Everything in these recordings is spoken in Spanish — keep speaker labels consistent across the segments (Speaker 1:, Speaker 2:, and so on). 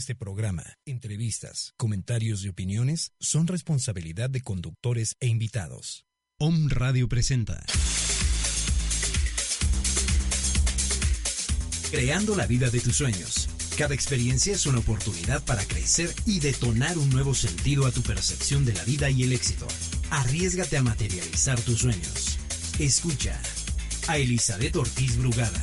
Speaker 1: este programa, entrevistas, comentarios y opiniones son responsabilidad de conductores e invitados. Om Radio presenta. Creando la vida de tus sueños. Cada experiencia es una oportunidad para crecer y detonar un nuevo sentido a tu percepción de la vida y el éxito. Arriesgate a materializar tus sueños. Escucha a Elizabeth Ortiz Brugada.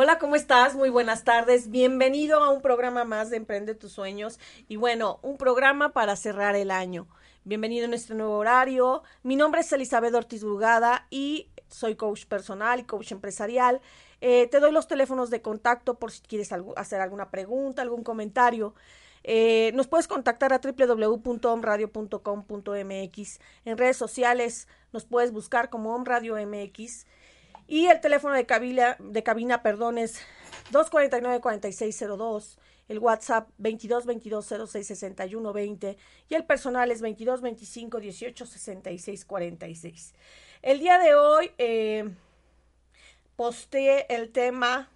Speaker 2: Hola, ¿cómo estás? Muy buenas tardes. Bienvenido a un programa más de Emprende tus sueños y bueno, un programa para cerrar el año. Bienvenido en este nuevo horario. Mi nombre es Elizabeth Ortiz Brugada y soy coach personal y coach empresarial. Eh, te doy los teléfonos de contacto por si quieres hacer alguna pregunta, algún comentario. Eh, nos puedes contactar a www.omradio.com.mx. En redes sociales nos puedes buscar como Om Radio MX. Y el teléfono de cabina, de cabina perdón, es 249-4602, el WhatsApp 2222-066120 y el personal es 2225-186646. El día de hoy eh, posteé el tema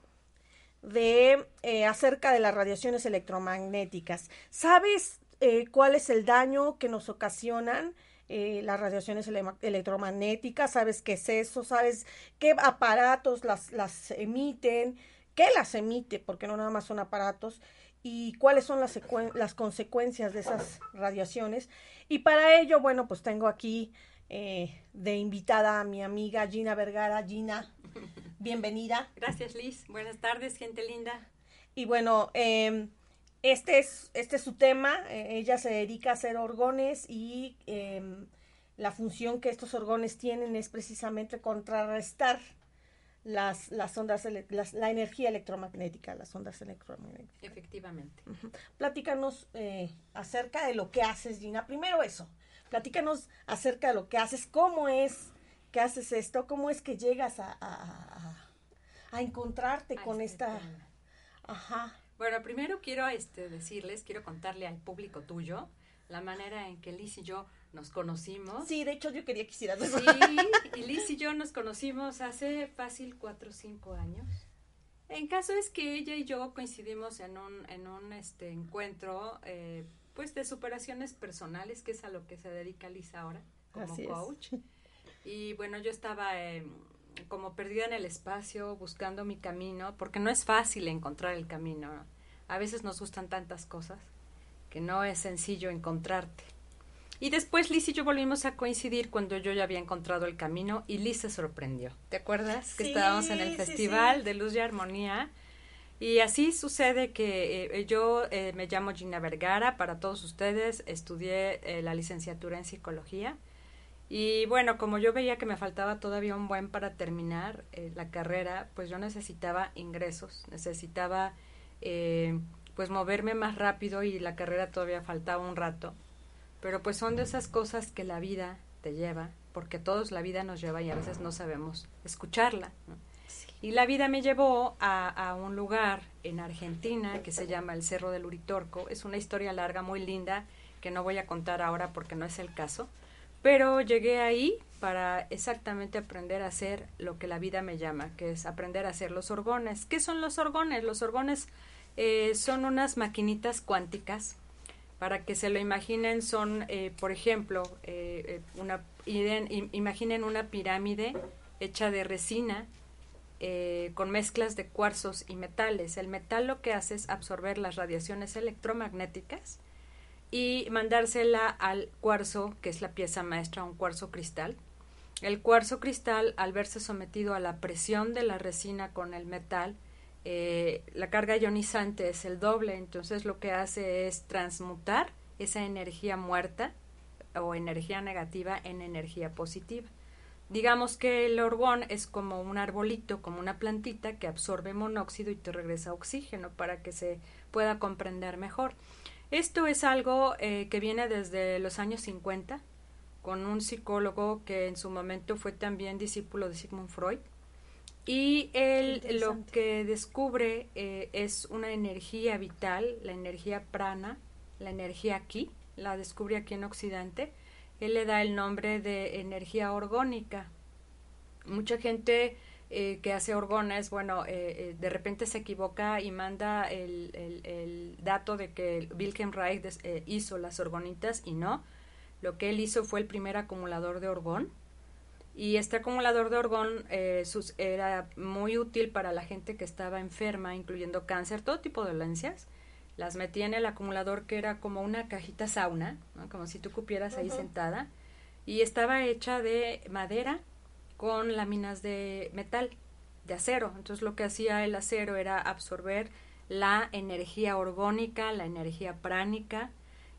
Speaker 2: de eh, acerca de las radiaciones electromagnéticas. ¿Sabes eh, cuál es el daño que nos ocasionan? Eh, las radiaciones electromagnéticas, sabes qué es eso, sabes qué aparatos las, las emiten, qué las emite, porque no nada más son aparatos, y cuáles son las, las consecuencias de esas radiaciones. Y para ello, bueno, pues tengo aquí eh, de invitada a mi amiga Gina Vergara. Gina, bienvenida.
Speaker 3: Gracias, Liz. Buenas tardes, gente linda.
Speaker 2: Y bueno, eh, este es, este es su tema. Eh, ella se dedica a hacer orgones y em, la función que estos orgones tienen es precisamente contrarrestar las, las ondas, la energía electromagnética, las ondas electromagnéticas.
Speaker 3: Efectivamente.
Speaker 2: Platícanos eh, acerca de lo que haces, Gina. Primero eso, platícanos acerca de lo que haces, cómo es que haces esto, cómo es que llegas a, a, encontrarte con
Speaker 3: este
Speaker 2: esta... Ajá.
Speaker 3: Bueno, primero quiero este, decirles, quiero contarle al público tuyo la manera en que Liz y yo nos conocimos.
Speaker 2: Sí, de hecho yo quería que hicieras
Speaker 3: eso. Sí, y Liz y yo nos conocimos hace fácil cuatro o cinco años. En caso es que ella y yo coincidimos en un, en un este, encuentro eh, pues de superaciones personales, que es a lo que se dedica Liz ahora como coach. Y bueno, yo estaba como perdida en el espacio, buscando mi camino, porque no es fácil encontrar el camino. A veces nos gustan tantas cosas que no es sencillo encontrarte. Y después Liz y yo volvimos a coincidir cuando yo ya había encontrado el camino y Liz se sorprendió. ¿Te acuerdas? Que estábamos en el Festival de Luz y Armonía. Y así sucede que eh, yo eh, me llamo Gina Vergara, para todos ustedes, estudié eh, la licenciatura en psicología y bueno, como yo veía que me faltaba todavía un buen para terminar eh, la carrera, pues yo necesitaba ingresos, necesitaba eh, pues moverme más rápido y la carrera todavía faltaba un rato. Pero pues son de esas cosas que la vida te lleva, porque todos la vida nos lleva y a veces no sabemos escucharla. Y la vida me llevó a, a, un lugar en Argentina que se llama el Cerro del Uritorco. Es una historia larga, muy linda, que no voy a contar ahora porque no es el caso pero llegué ahí para exactamente aprender a hacer lo que la vida me llama, que es aprender a hacer los orgones. ¿Qué son los orgones? Los orgones eh, son unas maquinitas cuánticas. Para que se lo imaginen, son, eh, por ejemplo, eh, una, imaginen una pirámide hecha de resina con mezclas de cuarzos y metales. El metal lo que hace es absorber las radiaciones electromagnéticas y mandársela al cuarzo, que es la pieza maestra, un cuarzo cristal. El cuarzo cristal, al verse sometido a la presión de la resina con el metal, eh, la carga ionizante es el doble, entonces lo que hace es transmutar esa energía muerta o energía negativa en energía positiva. Digamos que el orgón es como un arbolito, como una plantita que absorbe monóxido y te regresa oxígeno para que se pueda comprender mejor. Esto es algo eh, que viene desde los años 50 con un psicólogo que en su momento fue también discípulo de Sigmund Freud. Y él lo que descubre eh, es una energía vital, la energía prana, la energía aquí, la descubre aquí en Occidente. Él le da el nombre de energía orgónica. Mucha gente eh, que hace orgones, bueno, eh, de repente se equivoca y manda el, el dato de que Wilhelm Reich hizo las orgonitas y no. Lo que él hizo fue el primer acumulador de orgón y este acumulador de orgón eh, era muy útil para la gente que estaba enferma, incluyendo cáncer, todo tipo de dolencias. Las metía en el acumulador que era como una cajita sauna, como si tú cupieras ahí sentada. Y estaba hecha de madera con láminas de metal, de acero. Entonces lo que hacía el acero era absorber la energía orgónica, la energía pránica,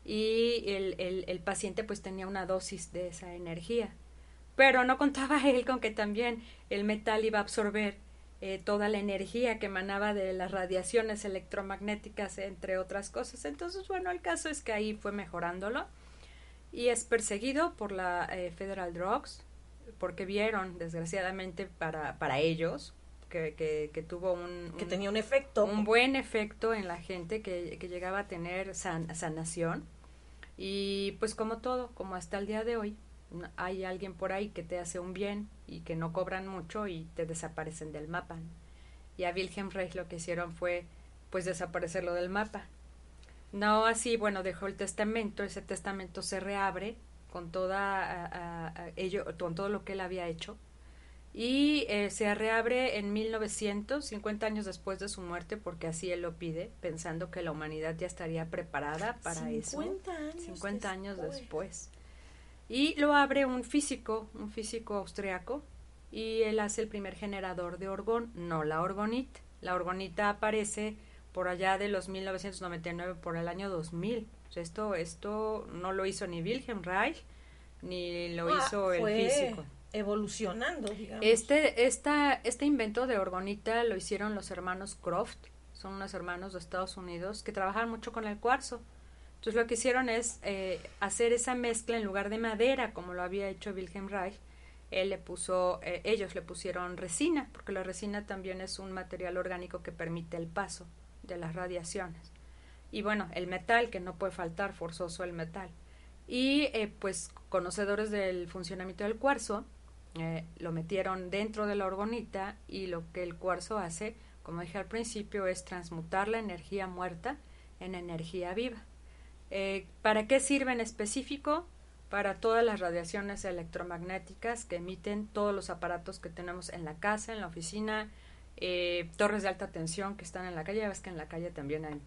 Speaker 3: y el, el, el paciente pues tenía una dosis de esa energía pero no contaba él con que también el metal iba a absorber eh, toda la energía que emanaba de las radiaciones electromagnéticas, entre otras cosas. Entonces, bueno, el caso es que ahí fue mejorándolo y es perseguido por la eh, Federal Drugs porque vieron, desgraciadamente para, para ellos, que, que, tuvo un,
Speaker 2: que tenía un efecto.
Speaker 3: Un buen efecto en la gente que, que llegaba a tener sanación. Y pues como todo, como hasta el día de hoy, hay alguien por ahí que te hace un bien y que no cobran mucho y te desaparecen del mapa. Y a Wilhelm Reich lo que hicieron fue pues desaparecerlo del mapa. No así, bueno, dejó el testamento, ese testamento se reabre con toda ello, con todo lo que él había hecho y eh, se reabre en 1900, 50 años después de su muerte, porque así él lo pide, pensando que la humanidad ya estaría preparada para eso. 50 años después. Y lo abre un físico, un físico austriaco, y él hace el primer generador de orgón, no la orgonita. La orgonita aparece por allá de los 1999, por el año 2000. esto, esto no lo hizo ni Wilhelm Reich, ni lo ah, hizo el físico.
Speaker 2: Evolucionando, digamos.
Speaker 3: Este, esta, este invento de orgonita lo hicieron los hermanos Croft, son unos hermanos de Estados Unidos que trabajan mucho con el cuarzo. Entonces lo que hicieron es eh, hacer esa mezcla en lugar de madera, como lo había hecho Wilhelm Reich, él le puso, eh, ellos le pusieron resina, porque la resina también es un material orgánico que permite el paso de las radiaciones. Y bueno, el metal, que no puede faltar forzoso el metal. Y eh, pues conocedores del funcionamiento del cuarzo, lo metieron dentro de la orgonita y lo que el cuarzo hace, como dije al principio, es transmutar la energía muerta en energía viva. Eh, ¿Para qué sirve en específico? Para todas las radiaciones electromagnéticas que emiten todos los aparatos que tenemos en la casa, en la oficina, eh, torres de alta tensión que están en la calle. Ya ves que en la calle también hay,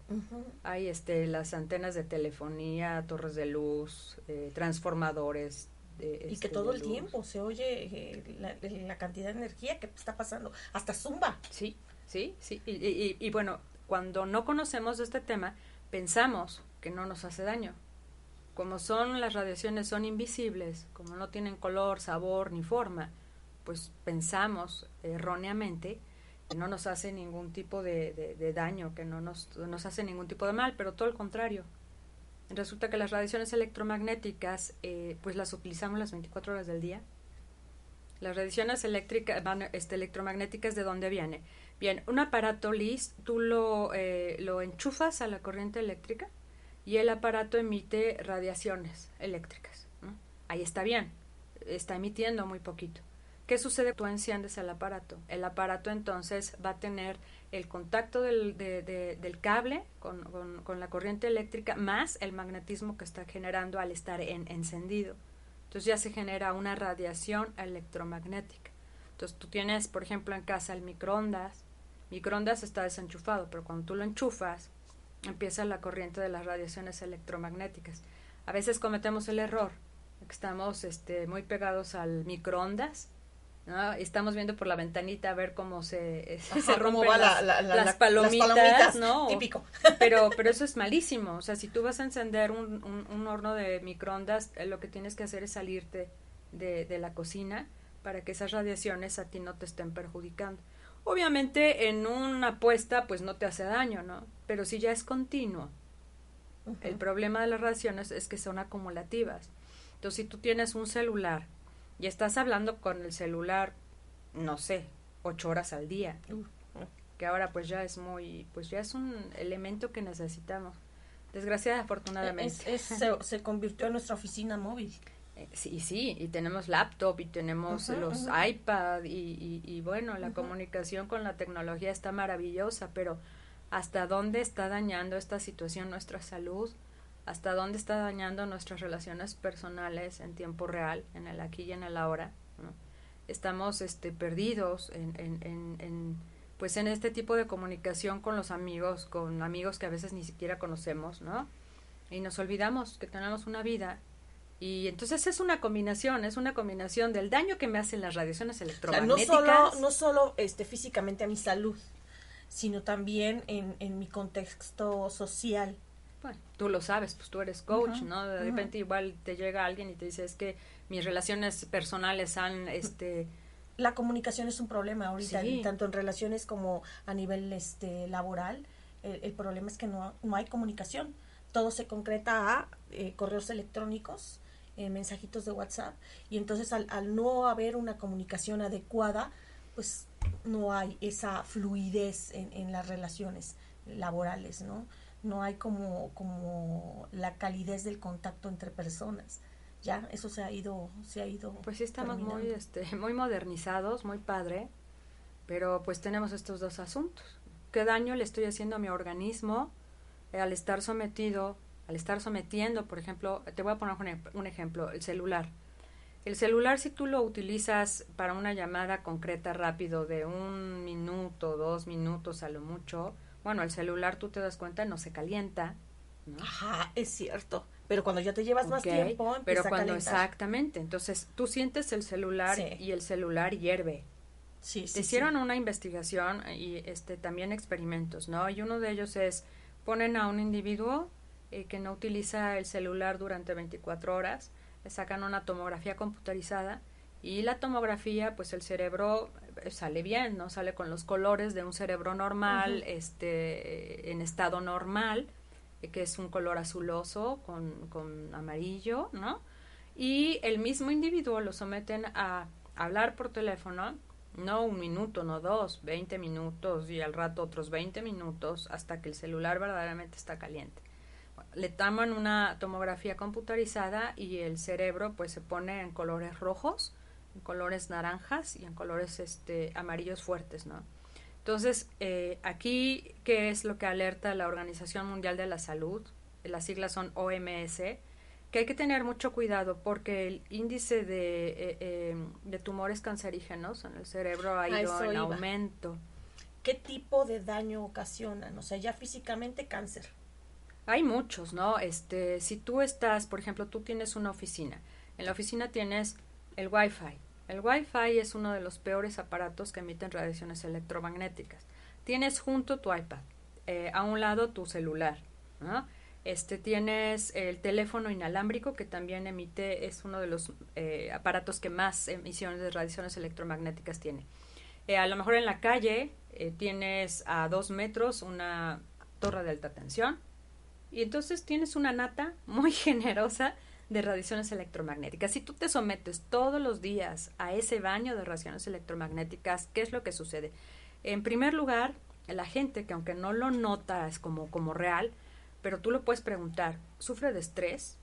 Speaker 3: hay este, las antenas de telefonía, torres de luz, eh, transformadores.
Speaker 2: y que este, todo el tiempo se oye la, cantidad de energía que está pasando, hasta zumba.
Speaker 3: Sí, sí, sí. Y, y bueno, cuando no conocemos este tema, pensamos que no nos hace daño. Como son las radiaciones son invisibles, como no tienen color, sabor ni forma, pues pensamos erróneamente que no nos hace ningún tipo de, daño, que no nos, hace ningún tipo de mal, pero todo el contrario. Resulta que las radiaciones electromagnéticas, eh, pues las utilizamos las 24 horas del día. Las radiaciones eléctricas, este, electromagnéticas, ¿de dónde viene? Bien, un aparato LIS, tú lo, eh, lo enchufas a la corriente eléctrica y el aparato emite radiaciones eléctricas. Ahí está bien, está emitiendo muy poquito. ¿Qué sucede? Tú enciendes el aparato. El aparato entonces va a tener el contacto del, cable con, la corriente eléctrica más el magnetismo que está generando al estar en, encendido. Entonces ya se genera una radiación electromagnética. Entonces tú tienes, por ejemplo, en casa el microondas. Microondas está desenchufado, pero cuando tú lo enchufas, empieza la corriente de las radiaciones electromagnéticas. A veces cometemos el error, que estamos este, muy pegados al microondas, ¿no? Estamos viendo por la ventanita a ver cómo se, se
Speaker 2: Ajá,
Speaker 3: rompen las,
Speaker 2: la- la- la-
Speaker 3: las
Speaker 2: las
Speaker 3: palomitas, ¿no?
Speaker 2: Típico.
Speaker 3: Pero, pero eso es malísimo. O sea, si tú vas a encender un, un- un horno de microondas, eh, lo que tienes que hacer es salirte de, de la cocina para que esas radiaciones a ti no te estén perjudicando. Obviamente en una apuesta pues no te hace daño, ¿no? Pero si ya es continuo, el problema de las radiaciones es que son acumulativas. Entonces, si tú tienes un celular y estás hablando con el celular, no sé, ocho horas al día, que ahora pues ya es muy, pues ya es un elemento que necesitamos. Desgraciadamente, afortunadamente.
Speaker 2: Es- es- se, se convirtió en nuestra oficina móvil.
Speaker 3: Eh, Sí, sí, y tenemos laptop y tenemos los
Speaker 2: ujú.
Speaker 3: iPad y, y, y bueno, la comunicación con la tecnología está maravillosa, pero ¿hasta dónde está dañando esta situación nuestra salud? ¿Hasta dónde está dañando nuestras relaciones personales en tiempo real, en el aquí y en el ahora? ¿no? Estamos este, perdidos en, en, en, en, pues en este tipo de comunicación con los amigos, con amigos que a veces ni siquiera conocemos, ¿no? Y nos olvidamos que tenemos una vida y entonces es una combinación, es una combinación del daño que me hacen las radiaciones
Speaker 2: O sea, no
Speaker 3: electromagnéticas.
Speaker 2: solo, no solo este, físicamente a mi salud, sino también en, en mi contexto social.
Speaker 3: Bueno, tú lo sabes, pues tú eres coach, ¿no? De repente igual te llega alguien y te dice, es que mis relaciones personales han, este,
Speaker 2: La comunicación es un problema ahorita,
Speaker 3: Sí.
Speaker 2: tanto en relaciones como a nivel este, laboral. El, el problema es que no, no hay comunicación. Todo se concreta a eh, correos electrónicos, eh, mensajitos de WhatsApp. Y entonces al, al no haber una comunicación adecuada, pues no hay esa fluidez en, en las relaciones laborales, ¿no? No hay como, como la calidez del contacto entre personas. Ya, eso se ha ido, se ha ido.
Speaker 3: pues sí estamos muy, este, muy modernizados, muy padre, pero pues tenemos estos dos asuntos. ¿Qué daño le estoy haciendo a mi organismo eh, al estar sometido, al estar sometiendo, por ejemplo, te voy a poner un, un ejemplo, el celular. El celular, si tú lo utilizas para una llamada concreta rápido de un minuto, dos minutos a lo mucho, bueno, el celular tú te das cuenta no se calienta, ¿no?
Speaker 2: Ajá, es cierto. Pero cuando ya te llevas más tiempo, empieza
Speaker 3: pero cuando exactamente, entonces tú sientes el celular
Speaker 2: Sí.
Speaker 3: y el celular hierve.
Speaker 2: Sí, sí,
Speaker 3: hicieron una investigación y este también experimentos, ¿no? Y uno de ellos es ponen a un individuo eh, que no utiliza el celular durante 24 horas, le sacan una tomografía computarizada y la tomografía, pues el cerebro eh, sale bien, ¿no? Sale con los colores de un cerebro normal, este, en estado normal, eh, que es un color azuloso con, con amarillo, ¿no? Y el mismo individuo lo someten a hablar por teléfono, no un minuto, no dos, 20 minutos y al rato otros 20 minutos hasta que el celular verdaderamente está caliente. Le toman una tomografía computarizada y el cerebro pues se pone en colores rojos, en colores naranjas y en colores este amarillos fuertes, ¿no? Entonces, eh, aquí, ¿qué es lo que alerta la Organización Mundial de la Salud? Las siglas son OMS, que hay que tener mucho cuidado porque el índice de, eh, eh, de tumores cancerígenos en el cerebro ha ido en
Speaker 2: iba.
Speaker 3: aumento.
Speaker 2: ¿Qué tipo de daño ocasionan? O sea, ya físicamente cáncer.
Speaker 3: Hay muchos, ¿no? Este, si tú estás, por ejemplo, tú tienes una oficina. En la oficina tienes el Wi-Fi. El Wi-Fi es uno de los peores aparatos que emiten radiaciones electromagnéticas. Tienes junto tu iPad, eh, a un lado tu celular. Este, tienes el teléfono inalámbrico que también emite, es uno de los eh, aparatos que más emisiones de radiaciones electromagnéticas tiene. Eh, a lo mejor en la calle eh, tienes a dos metros una torre de alta tensión y entonces tienes una nata muy generosa de radiaciones electromagnéticas. Si tú te sometes todos los días a ese baño de radiaciones electromagnéticas, ¿qué es lo que sucede? En primer lugar, la gente que aunque no lo nota es como, como real, pero tú lo puedes preguntar, ¿sufre de estrés?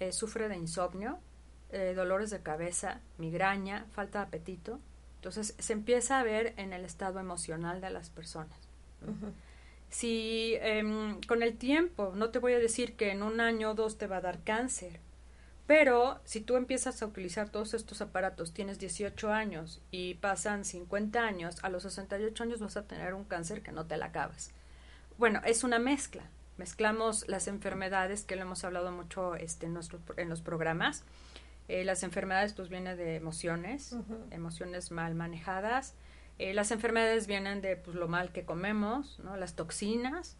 Speaker 3: Eh, ¿Sufre de insomnio? Eh, ¿Dolores de cabeza? ¿Migraña? ¿Falta de apetito? Entonces se empieza a ver en el estado emocional de las personas. Si em, con el tiempo, no te voy a decir que en un año o dos te va a dar cáncer, pero si tú empiezas a utilizar todos estos aparatos, tienes 18 años y pasan 50 años, a los 68 años vas a tener un cáncer que no te la acabas. Bueno, es una mezcla. Mezclamos las enfermedades, que lo hemos hablado mucho este, en, nuestro- en los programas, Eh, las enfermedades pues vienen de emociones, emociones mal manejadas. Eh, las enfermedades vienen de pues, lo mal que comemos, ¿no? las toxinas.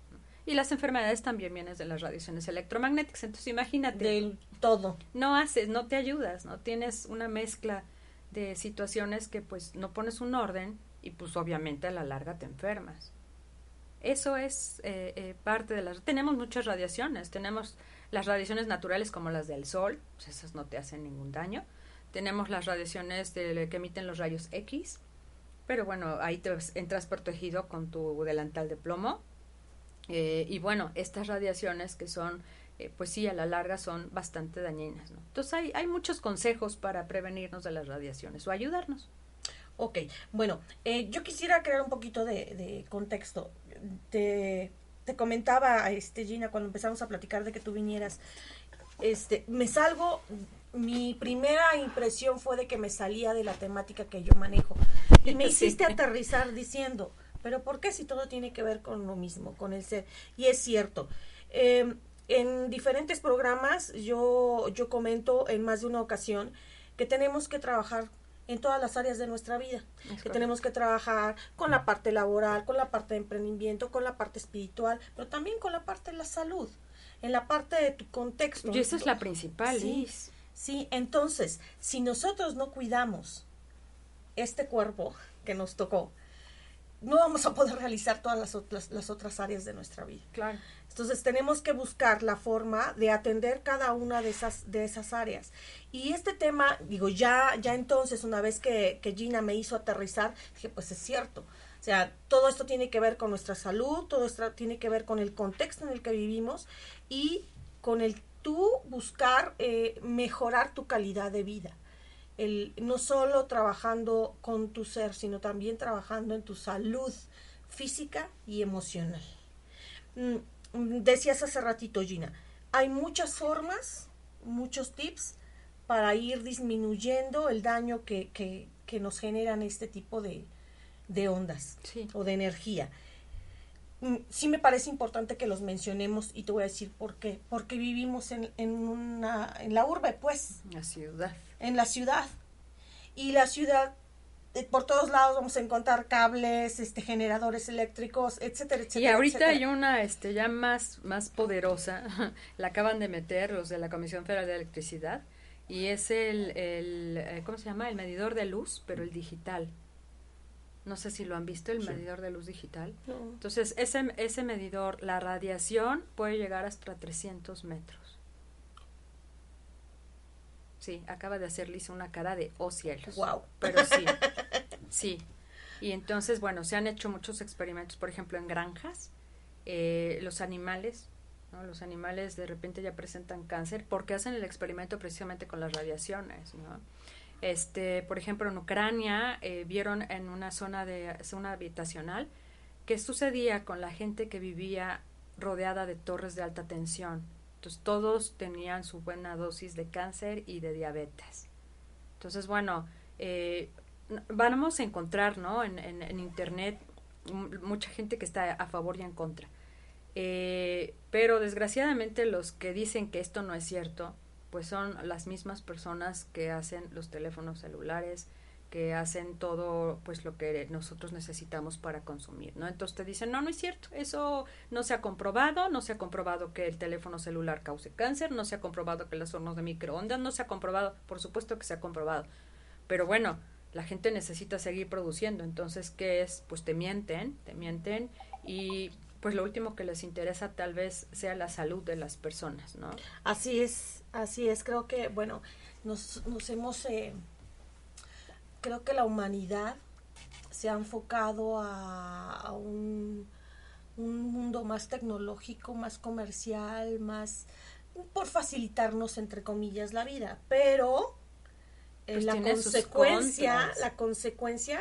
Speaker 3: Y las enfermedades también vienen de las radiaciones electromagnéticas. Entonces imagínate.
Speaker 2: Del todo.
Speaker 3: No haces, no te ayudas, no tienes una mezcla de situaciones que pues no pones un orden y pues obviamente a la larga te enfermas. Eso es eh, eh, parte de las... Tenemos muchas radiaciones, tenemos las radiaciones naturales como las del sol, pues esas no te hacen ningún daño. Tenemos las radiaciones de, que emiten los rayos X, pero bueno, ahí te entras protegido con tu delantal de plomo. Eh, y bueno, estas radiaciones que son, pues sí, a la larga son bastante dañinas. Entonces hay, hay muchos consejos para prevenirnos de las radiaciones o ayudarnos.
Speaker 2: Ok, bueno, yo quisiera crear un poquito de, de contexto te, te comentaba, este, Gina, cuando empezamos a platicar de que tú vinieras, este, me salgo, mi primera impresión fue de que me salía de la temática que yo manejo. Me hiciste aterrizar diciendo, pero ¿por qué si todo tiene que ver con lo mismo, con el ser? Y es cierto. Em, en diferentes programas yo, yo comento en más de una ocasión que tenemos que trabajar en todas las áreas de nuestra vida, que tenemos que trabajar con la parte laboral, con la parte de emprendimiento, con la parte espiritual, pero también con la parte de la salud, en la parte de tu contexto.
Speaker 3: Y esa es la principal,
Speaker 2: sí, sí, entonces, si nosotros no cuidamos este cuerpo que nos tocó, no vamos a poder realizar todas las otras, las otras áreas de nuestra vida.
Speaker 3: Claro.
Speaker 2: Entonces tenemos que buscar la forma de atender cada una de esas, de esas áreas. Y este tema, digo, ya, ya entonces, una vez que, que Gina me hizo aterrizar, dije, pues es cierto. O sea, todo esto tiene que ver con nuestra salud, todo esto tiene que ver con el contexto en el que vivimos y con el tú buscar eh, mejorar tu calidad de vida. El, no solo trabajando con tu ser, sino también trabajando en tu salud física y emocional. Mm, decías hace ratito, Gina, hay muchas formas, muchos tips para ir disminuyendo el daño que, que, que nos generan este tipo de, de ondas o de energía. Mm, sí me parece importante que los mencionemos y te voy a decir por qué. Porque vivimos en, en, una, en la urbe, pues.
Speaker 3: La ciudad.
Speaker 2: En la ciudad. Y la ciudad eh, por todos lados vamos a encontrar cables, este, generadores eléctricos, etcétera, etcétera.
Speaker 3: Y ahorita hay una, este, ya más, más poderosa, la acaban de meter los de la Comisión Federal de Electricidad, y es el, el eh, ¿cómo se llama? El medidor de luz, pero el digital. No sé si lo han visto, el medidor de luz digital. Entonces, ese, ese medidor, la radiación puede llegar hasta 300 metros. Sí, acaba de hacer Lisa una cara de oh cielos.
Speaker 2: Wow.
Speaker 3: Pero sí, sí. Y entonces, bueno, se han hecho muchos experimentos, por ejemplo, en granjas, eh, los animales, ¿no? Los animales de repente ya presentan cáncer porque hacen el experimento precisamente con las radiaciones, ¿no? Este, por ejemplo, en Ucrania eh, vieron en una zona de zona habitacional qué sucedía con la gente que vivía rodeada de torres de alta tensión entonces todos tenían su buena dosis de cáncer y de diabetes. Entonces, bueno, eh, vamos a encontrar ¿no? en, en, Internet mucha gente que está a favor y en contra. Eh, pero desgraciadamente los que dicen que esto no es cierto, pues son las mismas personas que hacen los teléfonos celulares, que hacen todo pues lo que nosotros necesitamos para consumir, ¿no? Entonces te dicen, no, no es cierto, eso no se ha comprobado, no se ha comprobado que el teléfono celular cause cáncer, no se ha comprobado que los hornos de microondas, no se ha comprobado, por supuesto que se ha comprobado, pero bueno, la gente necesita seguir produciendo, entonces, ¿qué es? Pues te mienten, te mienten y pues lo último que les interesa tal vez sea la salud de las personas, ¿no?
Speaker 2: Así es, así es, creo que, bueno, nos, nos hemos... Eh creo que la humanidad se ha enfocado a, un, mundo más tecnológico, más comercial, más por facilitarnos entre comillas la vida, pero eh, pues la consecuencia, la consecuencia,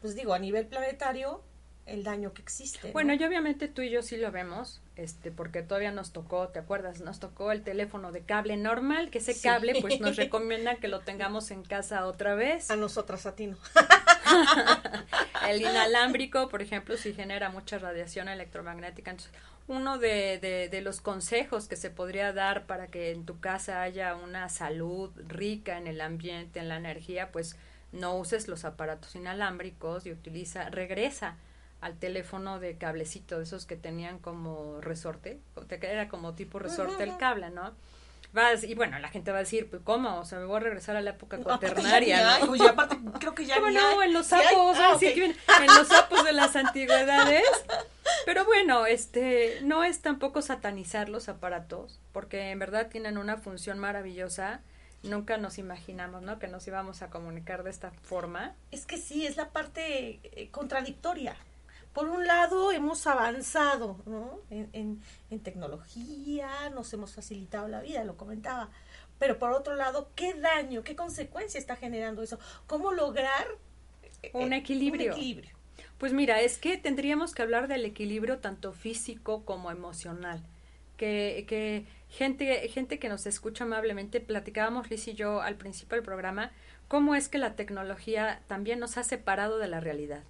Speaker 2: pues digo, a nivel planetario el daño que existe.
Speaker 3: Bueno, y obviamente tú y yo sí lo vemos, este, porque todavía nos tocó, ¿te acuerdas? Nos tocó el teléfono de cable normal, que ese cable pues nos recomienda que lo tengamos en casa otra vez.
Speaker 2: A nosotras, a ti no.
Speaker 3: el inalámbrico, por ejemplo, sí genera mucha radiación electromagnética, entonces uno de, de, de, los consejos que se podría dar para que en tu casa haya una salud rica en el ambiente, en la energía, pues no uses los aparatos inalámbricos y utiliza, regresa al teléfono de cablecito, de esos que tenían como resorte, era como tipo resorte el cable, ¿no? Vas, y bueno, la gente va a decir, pues, ¿cómo? O sea, me voy a regresar a la época cuaternaria.
Speaker 2: ¿no? y aparte, creo que ya
Speaker 3: no, en los sapos, ah, en los sapos de las antigüedades. Pero bueno, este, no es tampoco satanizar los aparatos, porque en verdad tienen una función maravillosa. Nunca nos imaginamos, ¿no? Que nos íbamos a comunicar de esta forma.
Speaker 2: Es que sí, es la parte eh, contradictoria por un lado hemos avanzado ¿no? en, tecnología, nos hemos facilitado la vida, lo comentaba, pero por otro lado, ¿qué daño, qué consecuencia está generando eso? ¿Cómo lograr
Speaker 3: eh, un equilibrio? Pues mira, es que tendríamos que hablar del equilibrio tanto físico como emocional. Que, que gente, gente que nos escucha amablemente, platicábamos Liz y yo al principio del programa, cómo es que la tecnología también nos ha separado de la realidad.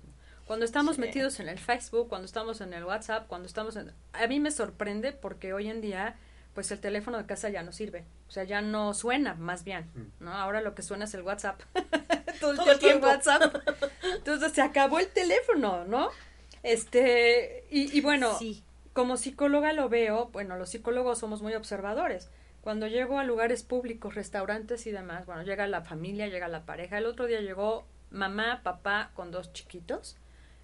Speaker 3: Cuando estamos metidos en el Facebook, cuando estamos en el WhatsApp, cuando estamos en... A mí me sorprende porque hoy en día, pues el teléfono de casa ya no sirve. O sea, ya no suena, más bien, mm. ¿no? Ahora lo que suena es el WhatsApp. Todo el tiempo WhatsApp. Entonces se acabó el teléfono, ¿no? Este, y, y bueno, como psicóloga lo veo, bueno, los psicólogos somos muy observadores. Cuando llego a lugares públicos, restaurantes y demás, bueno, llega la familia, llega la pareja. El otro día llegó mamá, papá con dos chiquitos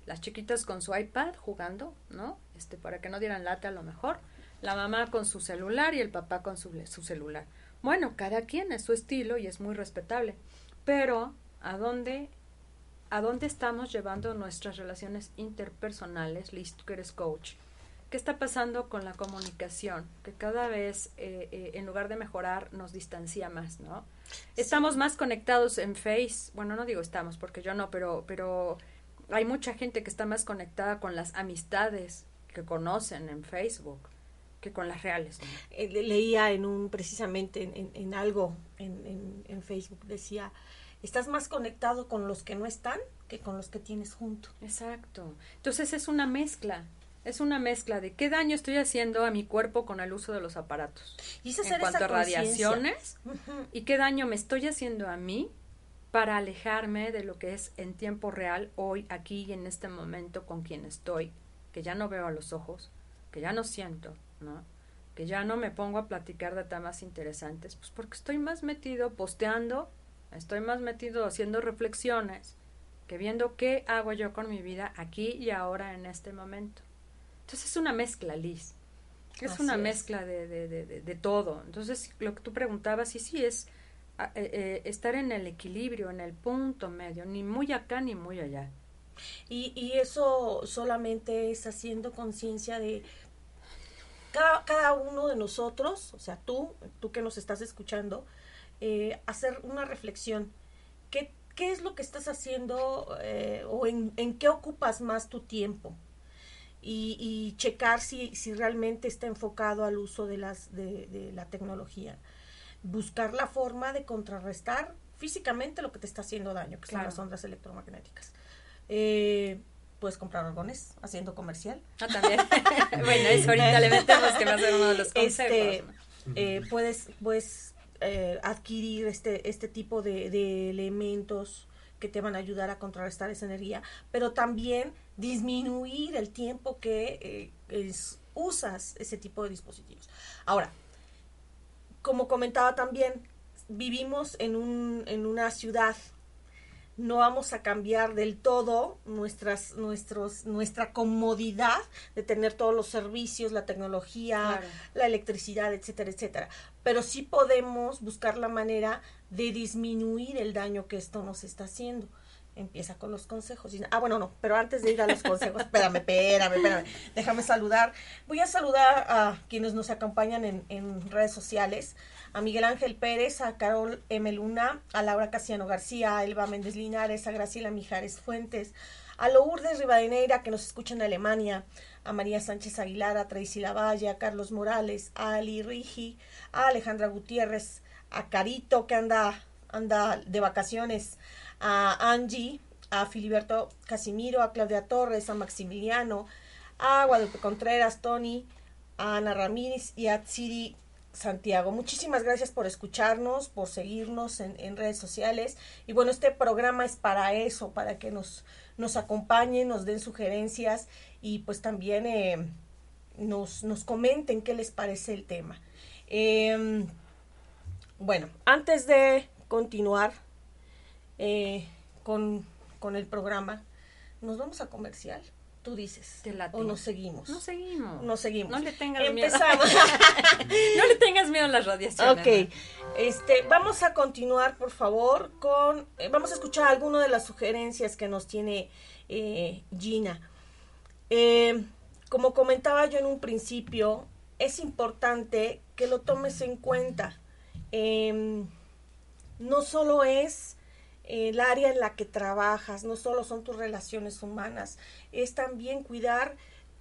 Speaker 3: las chiquitas con su iPad jugando, ¿no? Este, para que no dieran lata a lo mejor, la mamá con su celular y el papá con su, su celular. Bueno, cada quien es su estilo y es muy respetable, pero ¿a dónde, a dónde estamos llevando nuestras relaciones interpersonales? Listo, que eres coach. ¿Qué está pasando con la comunicación? Que cada vez, eh, eh, en lugar de mejorar, nos distancia más, ¿no? Estamos más conectados en Face, bueno, no digo estamos, porque yo no, pero, pero hay mucha gente que está más conectada con las amistades que conocen en Facebook que con las reales.
Speaker 2: Eh, leía en un, precisamente en, en, algo en, en, Facebook, decía, estás más conectado con los que no están que con los que tienes junto.
Speaker 3: Exacto. Entonces es una mezcla. Es una mezcla de qué daño estoy haciendo a mi cuerpo con el uso de los aparatos.
Speaker 2: ¿Y
Speaker 3: en cuanto a radiaciones. Y qué daño me estoy haciendo a mí para alejarme de lo que es en tiempo real, hoy, aquí y en este momento con quien estoy, que ya no veo a los ojos, que ya no siento, ¿no? Que ya no me pongo a platicar de temas interesantes, pues porque estoy más metido posteando, estoy más metido haciendo reflexiones, que viendo qué hago yo con mi vida aquí y ahora en este momento. Entonces es una mezcla, Liz. Es una mezcla de, de, de, de, todo. Entonces, lo que tú preguntabas, sí, sí, es eh, eh, estar en el equilibrio, en el punto medio, ni muy acá ni muy allá.
Speaker 2: Y, y eso solamente es haciendo conciencia de cada, cada, uno de nosotros, o sea, tú, tú que nos estás escuchando, eh, hacer una reflexión. ¿Qué, ¿Qué, es lo que estás haciendo o en, en, qué ocupas más tu tiempo? Y, y checar si, si, realmente está enfocado al uso de, las, de la tecnología buscar la forma de contrarrestar físicamente lo que te está haciendo daño, que son las ondas electromagnéticas. Eh, puedes comprar orgones haciendo comercial.
Speaker 3: Ah, también. bueno, eso ahorita le metemos que va a ser uno de los
Speaker 2: este, consejos. eh, puedes puedes eh, adquirir este, este tipo de, de, elementos que te van a ayudar a contrarrestar esa energía, pero también disminuir el tiempo que eh, usas ese tipo de dispositivos. Ahora, como comentaba también, vivimos en, un, en una ciudad. No vamos a cambiar del todo nuestras, nuestros, nuestra comodidad de tener todos los servicios, la tecnología, la electricidad, etcétera, etcétera. Pero sí podemos buscar la manera de disminuir el daño que esto nos está haciendo empieza con los consejos. ah, bueno, no, pero antes de ir a los consejos, espérame, espérame, espérame, déjame saludar. Voy a saludar a quienes nos acompañan en, en redes sociales, a Miguel Ángel Pérez, a Carol M. Luna, a Laura Casiano García, a Elba Méndez Linares, a Graciela Mijares Fuentes, a Lourdes Rivadeneira, que nos escucha en Alemania, a María Sánchez Aguilar, a Tracy Lavalle, a Carlos Morales, a Ali Rigi, a Alejandra Gutiérrez, a Carito, que anda, anda de vacaciones, a Angie, a Filiberto Casimiro, a Claudia Torres, a Maximiliano, a Guadalupe Contreras, Tony, a Ana Ramírez y a Tsiri Santiago. Muchísimas gracias por escucharnos, por seguirnos en, redes sociales. Y bueno, este programa es para eso, para que nos, acompañen, nos den sugerencias y pues también eh, nos, nos, comenten qué les parece el tema. Em, bueno, antes de continuar eh, con, con el programa, ¿nos vamos a comercial? Tú dices. O nos seguimos.
Speaker 3: No seguimos.
Speaker 2: Nos seguimos.
Speaker 3: No le tengas Empezamos. miedo. no le tengas miedo a las radiaciones.
Speaker 2: Ok. Este, vamos a continuar, por favor, con. Eh, vamos a escuchar algunas de las sugerencias que nos tiene eh, Gina. Eh, como comentaba yo en un principio, es importante que lo tomes en cuenta. Em, no solo es el área en la que trabajas, no solo son tus relaciones humanas, es también cuidar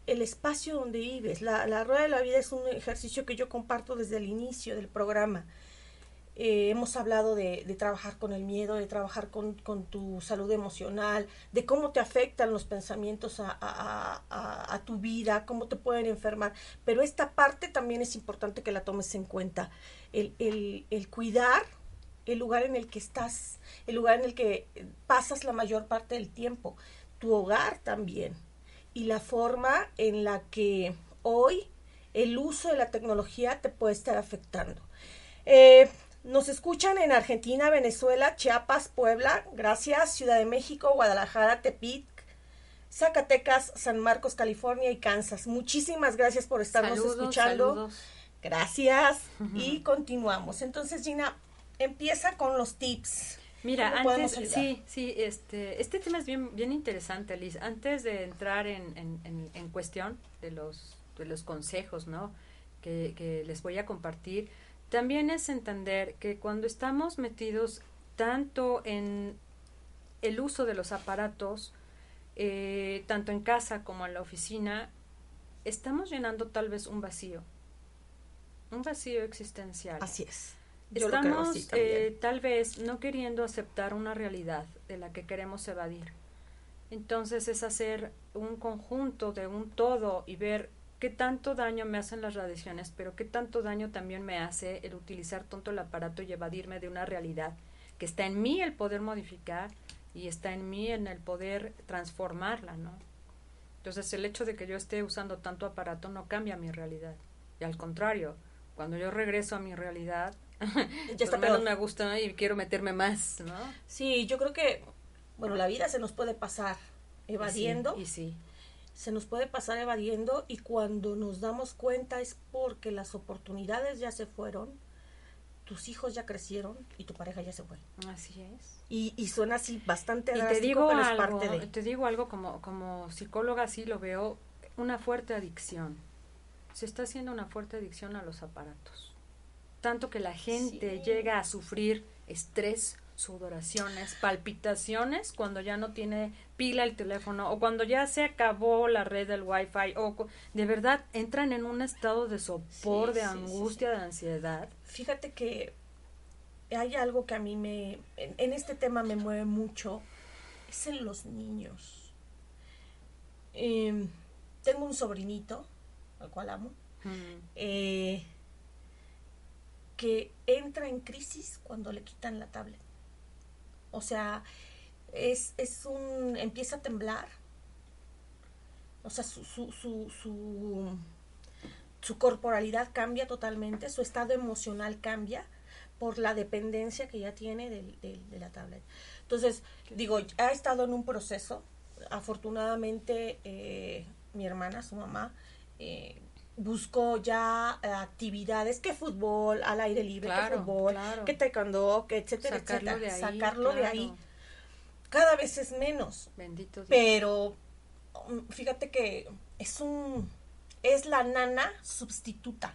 Speaker 2: el espacio donde vives. La, la rueda de la vida es un ejercicio que yo comparto desde el inicio del programa. Eh, hemos hablado de, trabajar con el miedo, de trabajar con, tu salud emocional, de cómo te afectan los pensamientos a, tu vida, cómo te pueden enfermar. Pero esta parte también es importante que la tomes en cuenta. El, el, el cuidar el lugar en el que estás, el lugar en el que pasas la mayor parte del tiempo, tu hogar también y la forma en la que hoy el uso de la tecnología te puede estar afectando. Eh, nos escuchan en Argentina, Venezuela, Chiapas, Puebla, gracias, Ciudad de México, Guadalajara, Tepic, Zacatecas, San Marcos, California y Kansas. Muchísimas gracias por estarnos escuchando. Gracias y continuamos. Entonces, Gina, empieza con los tips.
Speaker 3: Mira, antes, sí, sí, este, este tema es bien, bien interesante, Liz. Antes de entrar en, en, en, cuestión de los, de los consejos, ¿no? Que, que, les voy a compartir, también es entender que cuando estamos metidos tanto en el uso de los aparatos, eh, tanto en casa como en la oficina, estamos llenando tal vez un vacío, un vacío existencial.
Speaker 2: Así es.
Speaker 3: Estamos eh, tal vez no queriendo aceptar una realidad de la que queremos evadir. Entonces es hacer un conjunto de un todo y ver qué tanto daño me hacen las radiaciones, pero qué tanto daño también me hace el utilizar tonto el aparato y evadirme de una realidad que está en mí el poder modificar y está en mí en el poder transformarla, ¿no? Entonces el hecho de que yo esté usando tanto aparato no cambia mi realidad. Y al contrario, cuando yo regreso a mi realidad, ya está menos me gusta y quiero meterme más, ¿no?
Speaker 2: Sí, yo creo que, bueno, la vida se nos puede pasar evadiendo.
Speaker 3: Y sí,
Speaker 2: Se nos puede pasar evadiendo y cuando nos damos cuenta es porque las oportunidades ya se fueron, tus hijos ya crecieron y tu pareja ya se fue.
Speaker 3: Así es.
Speaker 2: Y, y suena así bastante
Speaker 3: y te digo algo, Te digo algo como, como psicóloga, sí lo veo, una fuerte adicción. Se está haciendo una fuerte adicción a los aparatos tanto que la gente llega a sufrir estrés, sudoraciones, palpitaciones cuando ya no tiene pila el teléfono o cuando ya se acabó la red del wifi o de verdad entran en un estado de sopor, de angustia, de ansiedad.
Speaker 2: Fíjate que hay algo que a mí me, en, este tema me mueve mucho, es en los niños. Em, tengo un sobrinito, al cual amo, eh, que entra en crisis cuando le quitan la tablet. O sea, es, es un, empieza a temblar. O sea, su, su, su, su, corporalidad cambia totalmente, su estado emocional cambia por la dependencia que ya tiene de, la tablet. Entonces, digo, ha estado en un proceso. Afortunadamente, eh, mi hermana, su mamá, eh, busco ya eh, actividades, que fútbol al aire libre, que fútbol, que taekwondo, que etcétera, Sacarlo etcétera. De ahí, Sacarlo de ahí. Cada vez es menos.
Speaker 3: Bendito Dios.
Speaker 2: Pero um, fíjate que es un es la nana sustituta.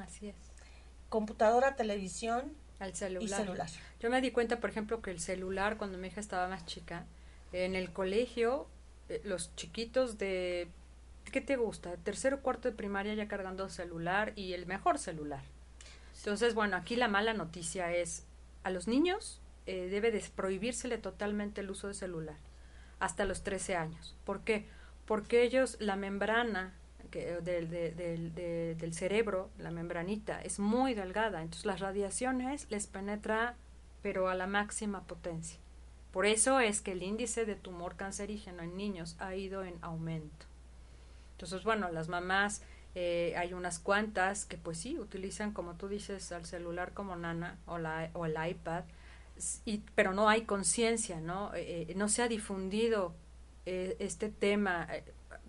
Speaker 3: Así es.
Speaker 2: Computadora, televisión
Speaker 3: al celular.
Speaker 2: y celular.
Speaker 3: Yo me di cuenta, por ejemplo, que el celular cuando mi hija estaba más chica, en el colegio eh, los chiquitos de ¿qué te gusta? Tercero cuarto de primaria ya cargando celular y el mejor celular. Entonces, bueno, aquí la mala noticia es a los niños eh, debe de prohibírsele totalmente el uso de celular hasta los 13 años. ¿Por qué? Porque ellos, la membrana que, del, del, del cerebro, la membranita, es muy delgada, entonces las radiaciones les penetra pero a la máxima potencia. Por eso es que el índice de tumor cancerígeno en niños ha ido en aumento. Entonces, bueno, las mamás, eh, hay unas cuantas que pues sí, utilizan, como tú dices, al celular como nana o, la, o el iPad, y, pero no hay conciencia, ¿no? Eh, eh, no se ha difundido este tema.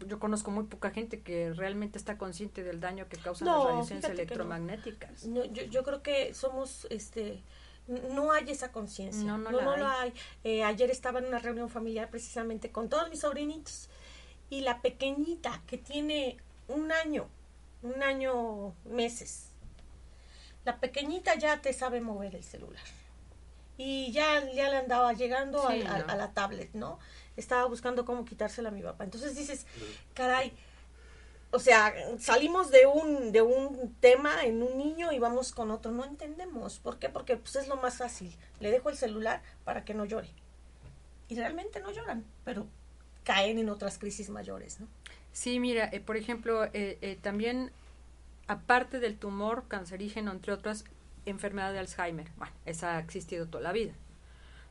Speaker 3: Yo conozco muy poca gente que realmente está consciente del daño que causan las radiaciones electromagnéticas.
Speaker 2: No. yo, yo creo que somos, este, no hay esa conciencia. No, no, no, lo hay. Eh, ayer estaba en una reunión familiar precisamente con todos mis sobrinitos y la pequeñita que tiene un año, un año meses, la pequeñita ya te sabe mover el celular. Y ya, ya le andaba llegando a, a, la tablet, ¿no? Estaba buscando cómo quitársela a mi papá. Entonces dices, caray, o sea, salimos de un, de un tema en un niño y vamos con otro. No entendemos. ¿Por qué? Porque pues, es lo más fácil. Le dejo el celular para que no llore. Y realmente no lloran, pero caen en otras crisis mayores, ¿no?
Speaker 3: Sí, mira, eh, por ejemplo, eh, eh, también, aparte del tumor cancerígeno, entre otras, enfermedad de Alzheimer. Bueno, esa ha existido toda la vida.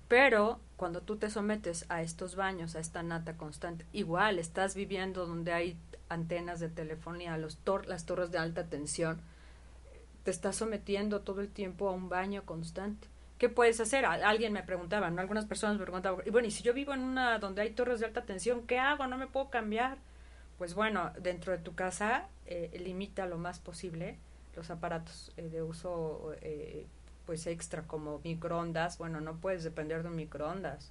Speaker 3: Pero cuando tú te sometes a estos baños, a esta nata constante, igual estás viviendo donde hay antenas de telefonía, los tor las torres de alta tensión, te estás sometiendo todo el tiempo a un baño constante. ¿Qué puedes hacer? alguien me preguntaba, ¿no? Algunas personas me preguntaban, y bueno, y si yo vivo en una donde hay torres de alta tensión, ¿qué hago? ¿No me puedo cambiar? Pues bueno, dentro de tu casa eh, limita lo más posible los aparatos eh, de uso eh, pues extra como microondas. Bueno, no puedes depender de un microondas.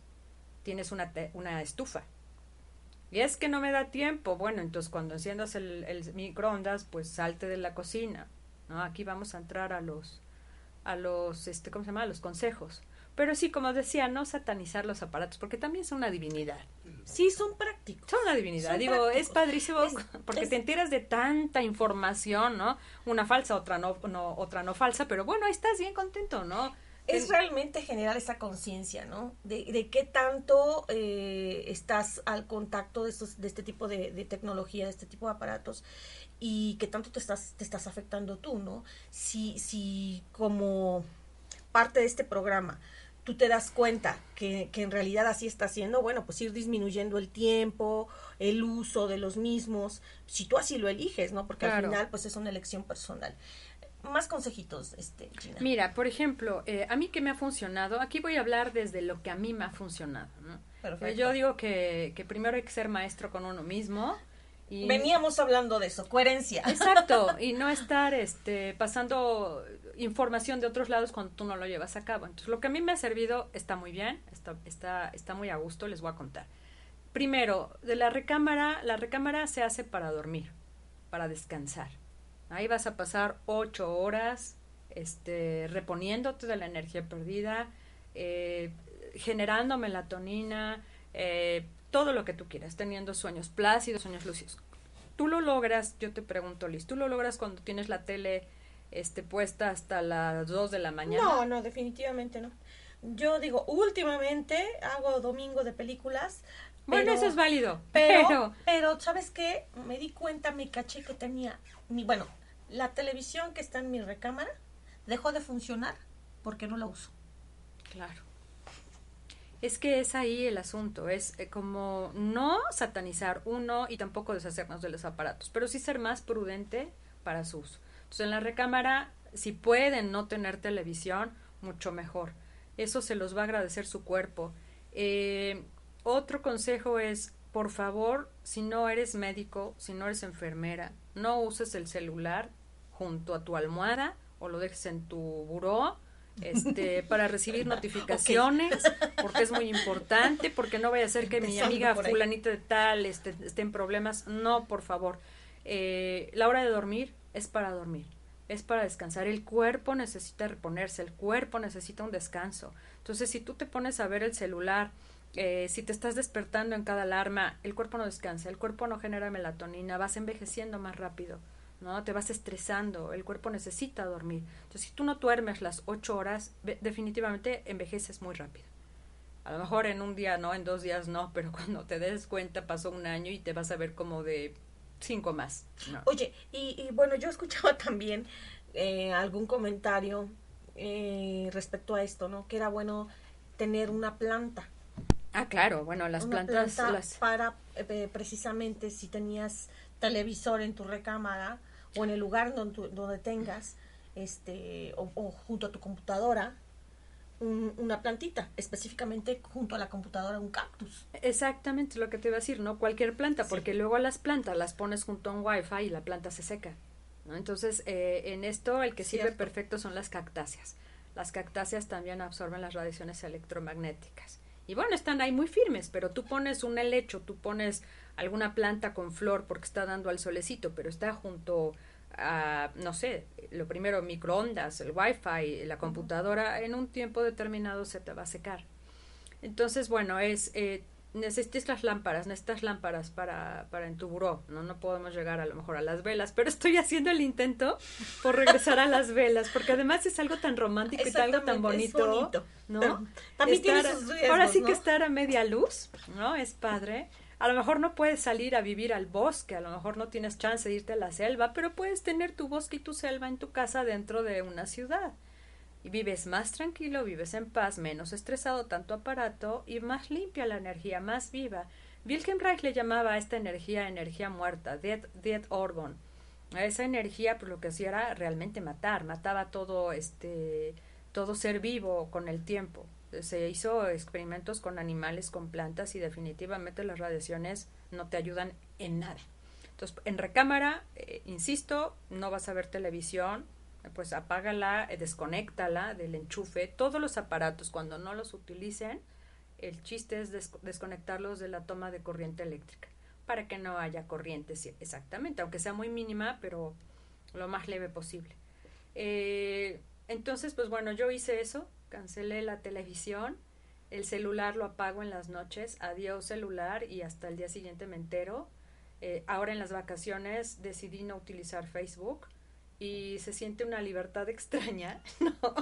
Speaker 3: Tienes una, una estufa y es que no me da tiempo. Bueno, entonces cuando enciendas el, microondas, pues salte de la cocina. ¿no? Aquí vamos a entrar a los, a los, este, ¿cómo se llama? A los consejos. Pero sí, como decía, no satanizar los aparatos, porque también son una divinidad.
Speaker 2: Sí, son prácticos.
Speaker 3: Son una divinidad. Digo, es padrísimo porque te enteras de tanta información, ¿no? Una falsa, otra no, no, otra no falsa, pero bueno, ahí estás bien contento, ¿no?
Speaker 2: Es realmente generar esa conciencia, ¿no? De, de, qué tanto eh, estás al contacto de, estos, de este tipo de, tecnología, de este tipo de aparatos y qué tanto te estás, te estás afectando tú, ¿no? Si, si como parte de este programa tú te das cuenta que, que en realidad así está haciendo, bueno, pues ir disminuyendo el tiempo, el uso de los mismos, si tú así lo eliges, ¿no? Porque al final pues es una elección personal más consejitos, este,
Speaker 3: Mira, por ejemplo, eh, a mí que me ha funcionado, aquí voy a hablar desde lo que a mí me ha funcionado, ¿no? Eh, yo digo que, que, primero hay que ser maestro con uno mismo.
Speaker 2: Y... Veníamos hablando de eso, coherencia.
Speaker 3: Exacto, y no estar este, pasando información de otros lados cuando tú no lo llevas a cabo. Entonces, lo que a mí me ha servido está muy bien, está, está, está muy a gusto, les voy a contar. Primero, de la recámara, la recámara se hace para dormir, para descansar. Ahí vas a pasar ocho horas este, reponiéndote de la energía perdida, eh, generando melatonina, eh, todo lo que tú quieras, teniendo sueños plácidos, sueños lúcidos. Tú lo logras, yo te pregunto, Liz, ¿tú lo logras cuando tienes la tele este, puesta hasta las dos de la mañana?
Speaker 2: No, no, definitivamente no. Yo digo, últimamente hago domingo de películas.
Speaker 3: Bueno, eso es válido.
Speaker 2: Pero, pero, pero, ¿sabes qué? Me di cuenta, me caché que tenía, mi, bueno, la televisión que está en mi recámara dejó de funcionar porque no la uso.
Speaker 3: Claro. Es que es ahí el asunto, es eh, como no satanizar uno y tampoco deshacernos de los aparatos, pero sí ser más prudente para su uso. Entonces en la recámara, si pueden no tener televisión, mucho mejor. Eso se los va a agradecer su cuerpo. Eh, otro consejo es, por favor, si no eres médico, si no eres enfermera, no uses el celular junto a tu almohada o lo dejes en tu buró este, para recibir notificaciones, porque es muy importante, porque no vaya a ser que mi amiga fulanita de tal este, esté en problemas. No, por favor. Eh, la hora de dormir es para dormir, es para descansar. El cuerpo necesita reponerse, el cuerpo necesita un descanso. Entonces, si tú te pones a ver el celular, eh, si te estás despertando en cada alarma, el cuerpo no descansa, el cuerpo no genera melatonina, vas envejeciendo más rápido. ¿No? Te vas estresando, el cuerpo necesita dormir. Entonces, si tú no duermes las ocho horas, definitivamente envejeces muy rápido. A lo mejor en un día no, en dos días no, pero cuando te des cuenta pasó un año y te vas a ver como de cinco más. ¿no?
Speaker 2: Oye, y, y bueno, yo escuchaba también eh, algún comentario eh, respecto a esto, ¿no? Que era bueno tener una planta.
Speaker 3: Ah, claro, bueno, las
Speaker 2: una
Speaker 3: plantas
Speaker 2: planta
Speaker 3: las...
Speaker 2: para eh, precisamente si tenías televisor en tu recámara o en el lugar donde, donde tengas, este, o, o junto a tu computadora, un- una plantita, específicamente junto a la computadora un cactus.
Speaker 3: Exactamente lo que te iba a decir, no cualquier planta, porque luego las plantas las pones junto a un wifi y la planta se seca. ¿no? Entonces, eh, en esto el que sirve perfecto son las cactáceas. Las cactáceas también absorben las radiaciones electromagnéticas. Y bueno, están ahí muy firmes, pero tú pones un helecho, tú pones alguna planta con flor porque está dando al solecito, pero está junto a, no sé, lo primero, microondas, el wifi, la computadora, en un tiempo determinado se te va a secar. Entonces, bueno, es eh, necesitas las lámparas, necesitas lámparas para, para en tu buró, ¿no? No podemos llegar a lo mejor a las velas, pero estoy haciendo el intento por regresar a las velas, porque además es algo tan romántico y algo tan
Speaker 2: es
Speaker 3: bonito,
Speaker 2: bonito,
Speaker 3: ¿no?
Speaker 2: tiene sus riesgos,
Speaker 3: Ahora sí
Speaker 2: ¿no?
Speaker 3: que estar a media luz, ¿no? Es padre. A lo mejor no puedes salir a vivir al bosque, a lo mejor no tienes chance de irte a la selva, pero puedes tener tu bosque y tu selva en tu casa dentro de una ciudad. Y vives más tranquilo, vives en paz, menos estresado tanto aparato y más limpia la energía, más viva. Wilhelm Reich le llamaba a esta energía energía muerta, dead, dead organ. A esa energía pues lo que hacía era realmente matar, mataba todo este todo ser vivo con el tiempo. Se hizo experimentos con animales, con plantas y definitivamente las radiaciones no te ayudan en nada. Entonces, en recámara, eh, insisto, no vas a ver televisión, pues apágala, eh, desconéctala del enchufe, todos los aparatos cuando no los utilicen, el chiste es des- desconectarlos de la toma de corriente eléctrica para que no haya corriente sí, exactamente, aunque sea muy mínima, pero lo más leve posible. Eh, entonces, pues bueno, yo hice eso, cancelé la televisión, el celular lo apago en las noches, adiós celular y hasta el día siguiente me entero. Eh, ahora en las vacaciones decidí no utilizar Facebook y se siente una libertad extraña, ¿no?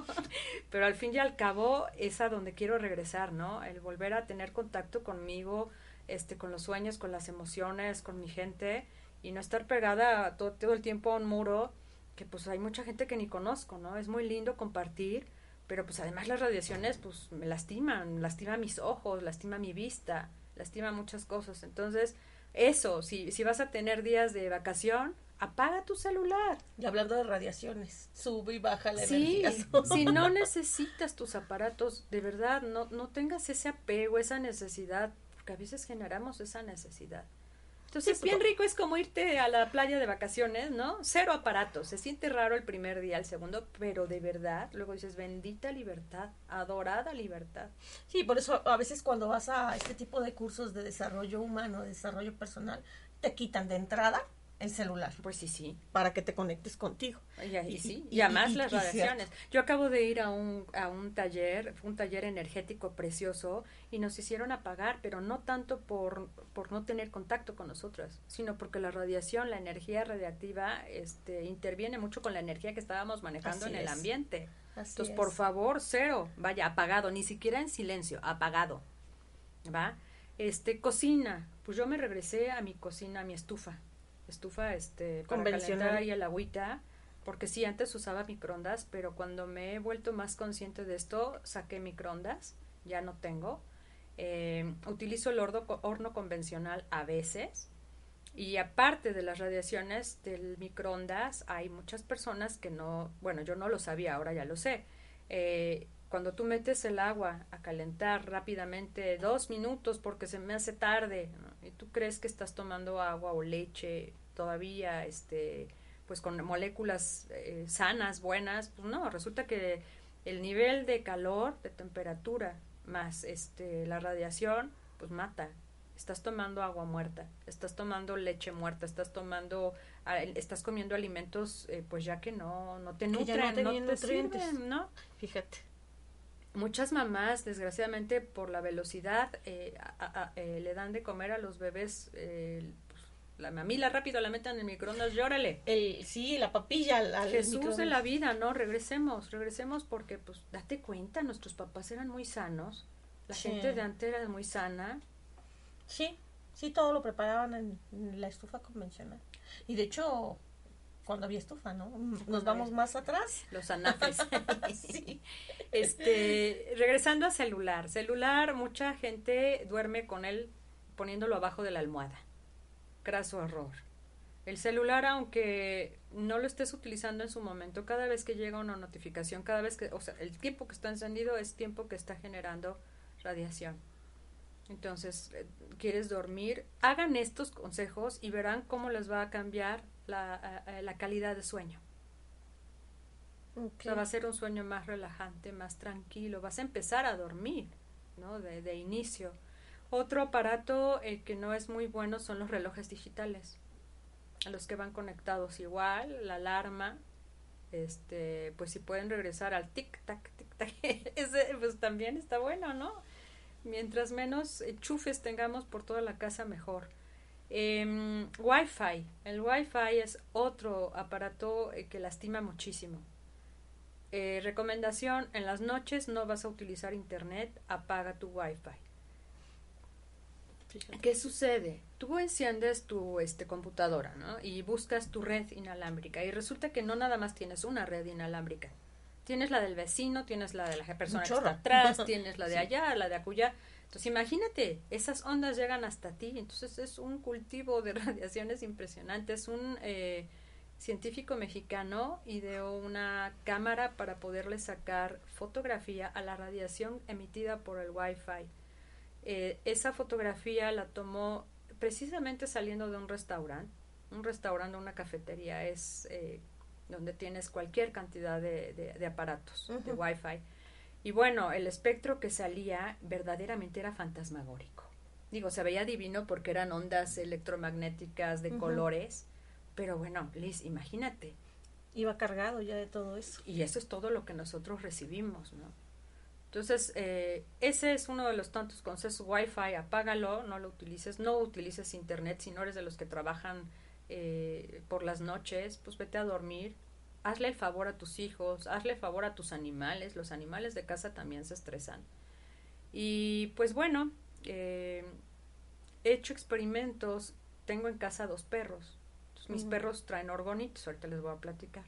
Speaker 3: Pero al fin y al cabo es a donde quiero regresar, ¿no? El volver a tener contacto conmigo, este, con los sueños, con las emociones, con mi gente y no estar pegada todo, todo el tiempo a un muro que pues hay mucha gente que ni conozco, ¿no? Es muy lindo compartir, pero pues además las radiaciones pues me lastiman, lastima mis ojos, lastima mi vista, lastima muchas cosas. Entonces, eso, si, si vas a tener días de vacación, apaga tu celular.
Speaker 2: Y hablando de radiaciones, sube y baja la
Speaker 3: Sí,
Speaker 2: energía.
Speaker 3: si no necesitas tus aparatos, de verdad, no, no tengas ese apego, esa necesidad, porque a veces generamos esa necesidad. Entonces,
Speaker 2: Sí,
Speaker 3: bien
Speaker 2: porque-
Speaker 3: rico es como irte a la playa de vacaciones, ¿no? Cero aparatos. Se siente raro el primer día, el segundo, pero de verdad, luego dices, bendita libertad, adorada libertad.
Speaker 2: Sí, por eso a veces cuando vas a este tipo de cursos de desarrollo humano, de desarrollo personal, te quitan de entrada el celular
Speaker 3: Pues sí, sí.
Speaker 2: para que te conectes contigo.
Speaker 3: Y, y
Speaker 2: Y-
Speaker 3: sí,
Speaker 2: y-
Speaker 3: y, además las radiaciones. Yo acabo de ir a un, a un taller, fue un taller energético precioso, y nos hicieron apagar, pero no tanto por, por no tener contacto con nosotras, sino porque la radiación, la energía radiactiva, este, interviene mucho con la energía que estábamos manejando
Speaker 2: Así
Speaker 3: en el ambiente.
Speaker 2: Así
Speaker 3: Entonces,
Speaker 2: es.
Speaker 3: por favor, cero, vaya, apagado, ni siquiera en silencio, apagado. ¿Va? Este, cocina, pues yo me regresé a mi cocina, a mi estufa. Estufa, este, para
Speaker 2: Convencional.
Speaker 3: calentar y el agüita, porque sí, antes usaba microondas, pero cuando me he vuelto más consciente de esto, saqué microondas, ya no tengo. Eh, utilizo el horno, horno convencional a veces, y aparte de las radiaciones del microondas, hay muchas personas que no, bueno, yo no lo sabía, ahora ya lo sé. Eh, cuando tú metes el agua a calentar rápidamente, dos minutos porque se me hace tarde, ¿no? y tú crees que estás tomando agua o leche todavía, este, pues con moléculas eh, sanas, buenas, pues no, resulta que el nivel de calor, de temperatura, más este, la radiación, pues mata. Estás tomando agua muerta, estás tomando leche muerta, estás tomando, ah, estás comiendo alimentos, eh, pues ya que no, no te nutren,
Speaker 2: no
Speaker 3: te
Speaker 2: nutrientes.
Speaker 3: sirven, ¿no?
Speaker 2: Fíjate.
Speaker 3: Muchas mamás, desgraciadamente, por la velocidad, eh, a- a- eh, le dan de comer a los bebés eh, la mamila rápido, la meten en el microondas, llórale.
Speaker 2: El, sí, la papilla. al- al
Speaker 3: Jesús de la vida, ¿no? Regresemos, regresemos porque, pues, date cuenta, nuestros papás eran muy sanos, la
Speaker 2: Sí.
Speaker 3: gente de antes era muy sana,
Speaker 2: Sí, sí, todo lo preparaban en, en la estufa convencional. Y de hecho, cuando había estufa, ¿no? Nos vamos más atrás.
Speaker 3: Los anafes.
Speaker 2: sí.
Speaker 3: Este, regresando a celular. Celular, mucha gente duerme con él poniéndolo abajo de la almohada. Craso error. El celular, aunque no lo estés utilizando en su momento, cada vez que llega una notificación, cada vez que, o sea, el tiempo que está encendido es tiempo que está generando radiación. Entonces, eh, quieres dormir, hagan estos consejos y verán cómo les va a cambiar la, la calidad de sueño. O sea, va a ser un sueño más relajante, más tranquilo, vas a empezar a dormir, ¿no? De, de inicio. Otro aparato eh, que no es muy bueno son los relojes digitales, a los que van conectados igual, la alarma, este, pues si pueden regresar al tic tac tic tac, ese pues también está bueno, ¿no? Mientras menos enchufes tengamos por toda la casa mejor. Eh, Wi-Fi, el Wi-Fi es otro aparato eh, que lastima muchísimo. Eh, recomendación, en las noches no vas a utilizar internet, apaga tu Wi-Fi. ¿Qué sucede? Tú enciendes tu este, computadora ¿no? y buscas tu red inalámbrica y resulta que no nada más tienes una red inalámbrica. Tienes la del vecino, tienes la de la persona que está atrás, tienes la de allá, la de acullá. Entonces imagínate, esas ondas llegan hasta ti, entonces es un cultivo de radiaciones impresionante, es un eh, científico mexicano ideó una cámara para poderle sacar fotografía a la radiación emitida por el Wi-Fi. Eh, esa fotografía la tomó precisamente saliendo de un restaurante, un restaurante, una cafetería, es eh, donde tienes cualquier cantidad de, de, de aparatos uh -huh. de Wi-Fi. Y bueno, el espectro que salía verdaderamente era fantasmagórico. Digo, se veía divino porque eran ondas electromagnéticas de uh -huh. colores, pero bueno, Liz, imagínate.
Speaker 2: Iba cargado ya de todo eso.
Speaker 3: Y eso es todo lo que nosotros recibimos, ¿no? Entonces, eh, ese es uno de los tantos consejos. Wi-Fi, apágalo, no lo utilices, no utilices Internet. Si no eres de los que trabajan eh, por las noches, pues vete a dormir. Hazle el favor a tus hijos, hazle el favor a tus animales. Los animales de casa también se estresan. Y pues bueno, eh, he hecho experimentos. Tengo en casa dos perros. Entonces, mis uh -huh. perros traen orgonitos, ahorita les voy a platicar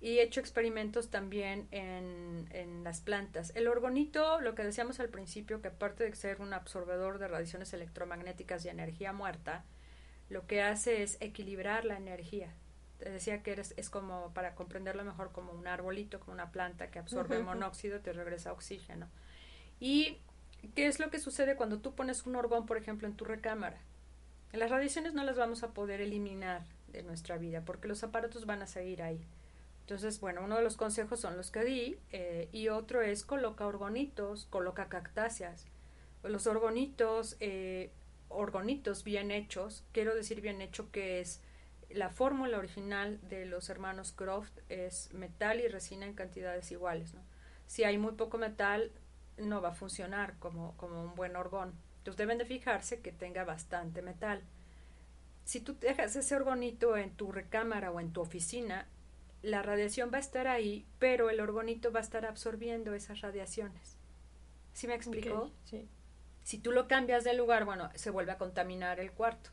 Speaker 3: y he hecho experimentos también en, en, las plantas. El orgonito, lo que decíamos al principio, que aparte de ser un absorbedor de radiaciones electromagnéticas y energía muerta, lo que hace es equilibrar la energía. Te decía que eres, es como, para comprenderlo mejor, como un arbolito, como una planta que absorbe uh -huh. monóxido, te regresa oxígeno. ¿Y qué es lo que sucede cuando tú pones un orgón, por ejemplo, en tu recámara? Las radiaciones no las vamos a poder eliminar de nuestra vida porque los aparatos van a seguir ahí. Entonces, bueno, uno de los consejos son los que di eh, y otro es coloca orgonitos, coloca cactáceas. Los orgonitos, eh, orgonitos bien hechos, quiero decir bien hecho que es la fórmula original de los hermanos Croft es metal y resina en cantidades iguales. Si hay muy poco metal, no va a funcionar como, como un buen orgón. Entonces deben de fijarse que tenga bastante metal. Si tú dejas ese orgonito en tu recámara o en tu oficina, la radiación va a estar ahí, pero el orgonito va a estar absorbiendo esas radiaciones. ¿Sí me explicó?
Speaker 2: Okay, sí.
Speaker 3: Si tú lo cambias de lugar, bueno, se vuelve a contaminar el cuarto.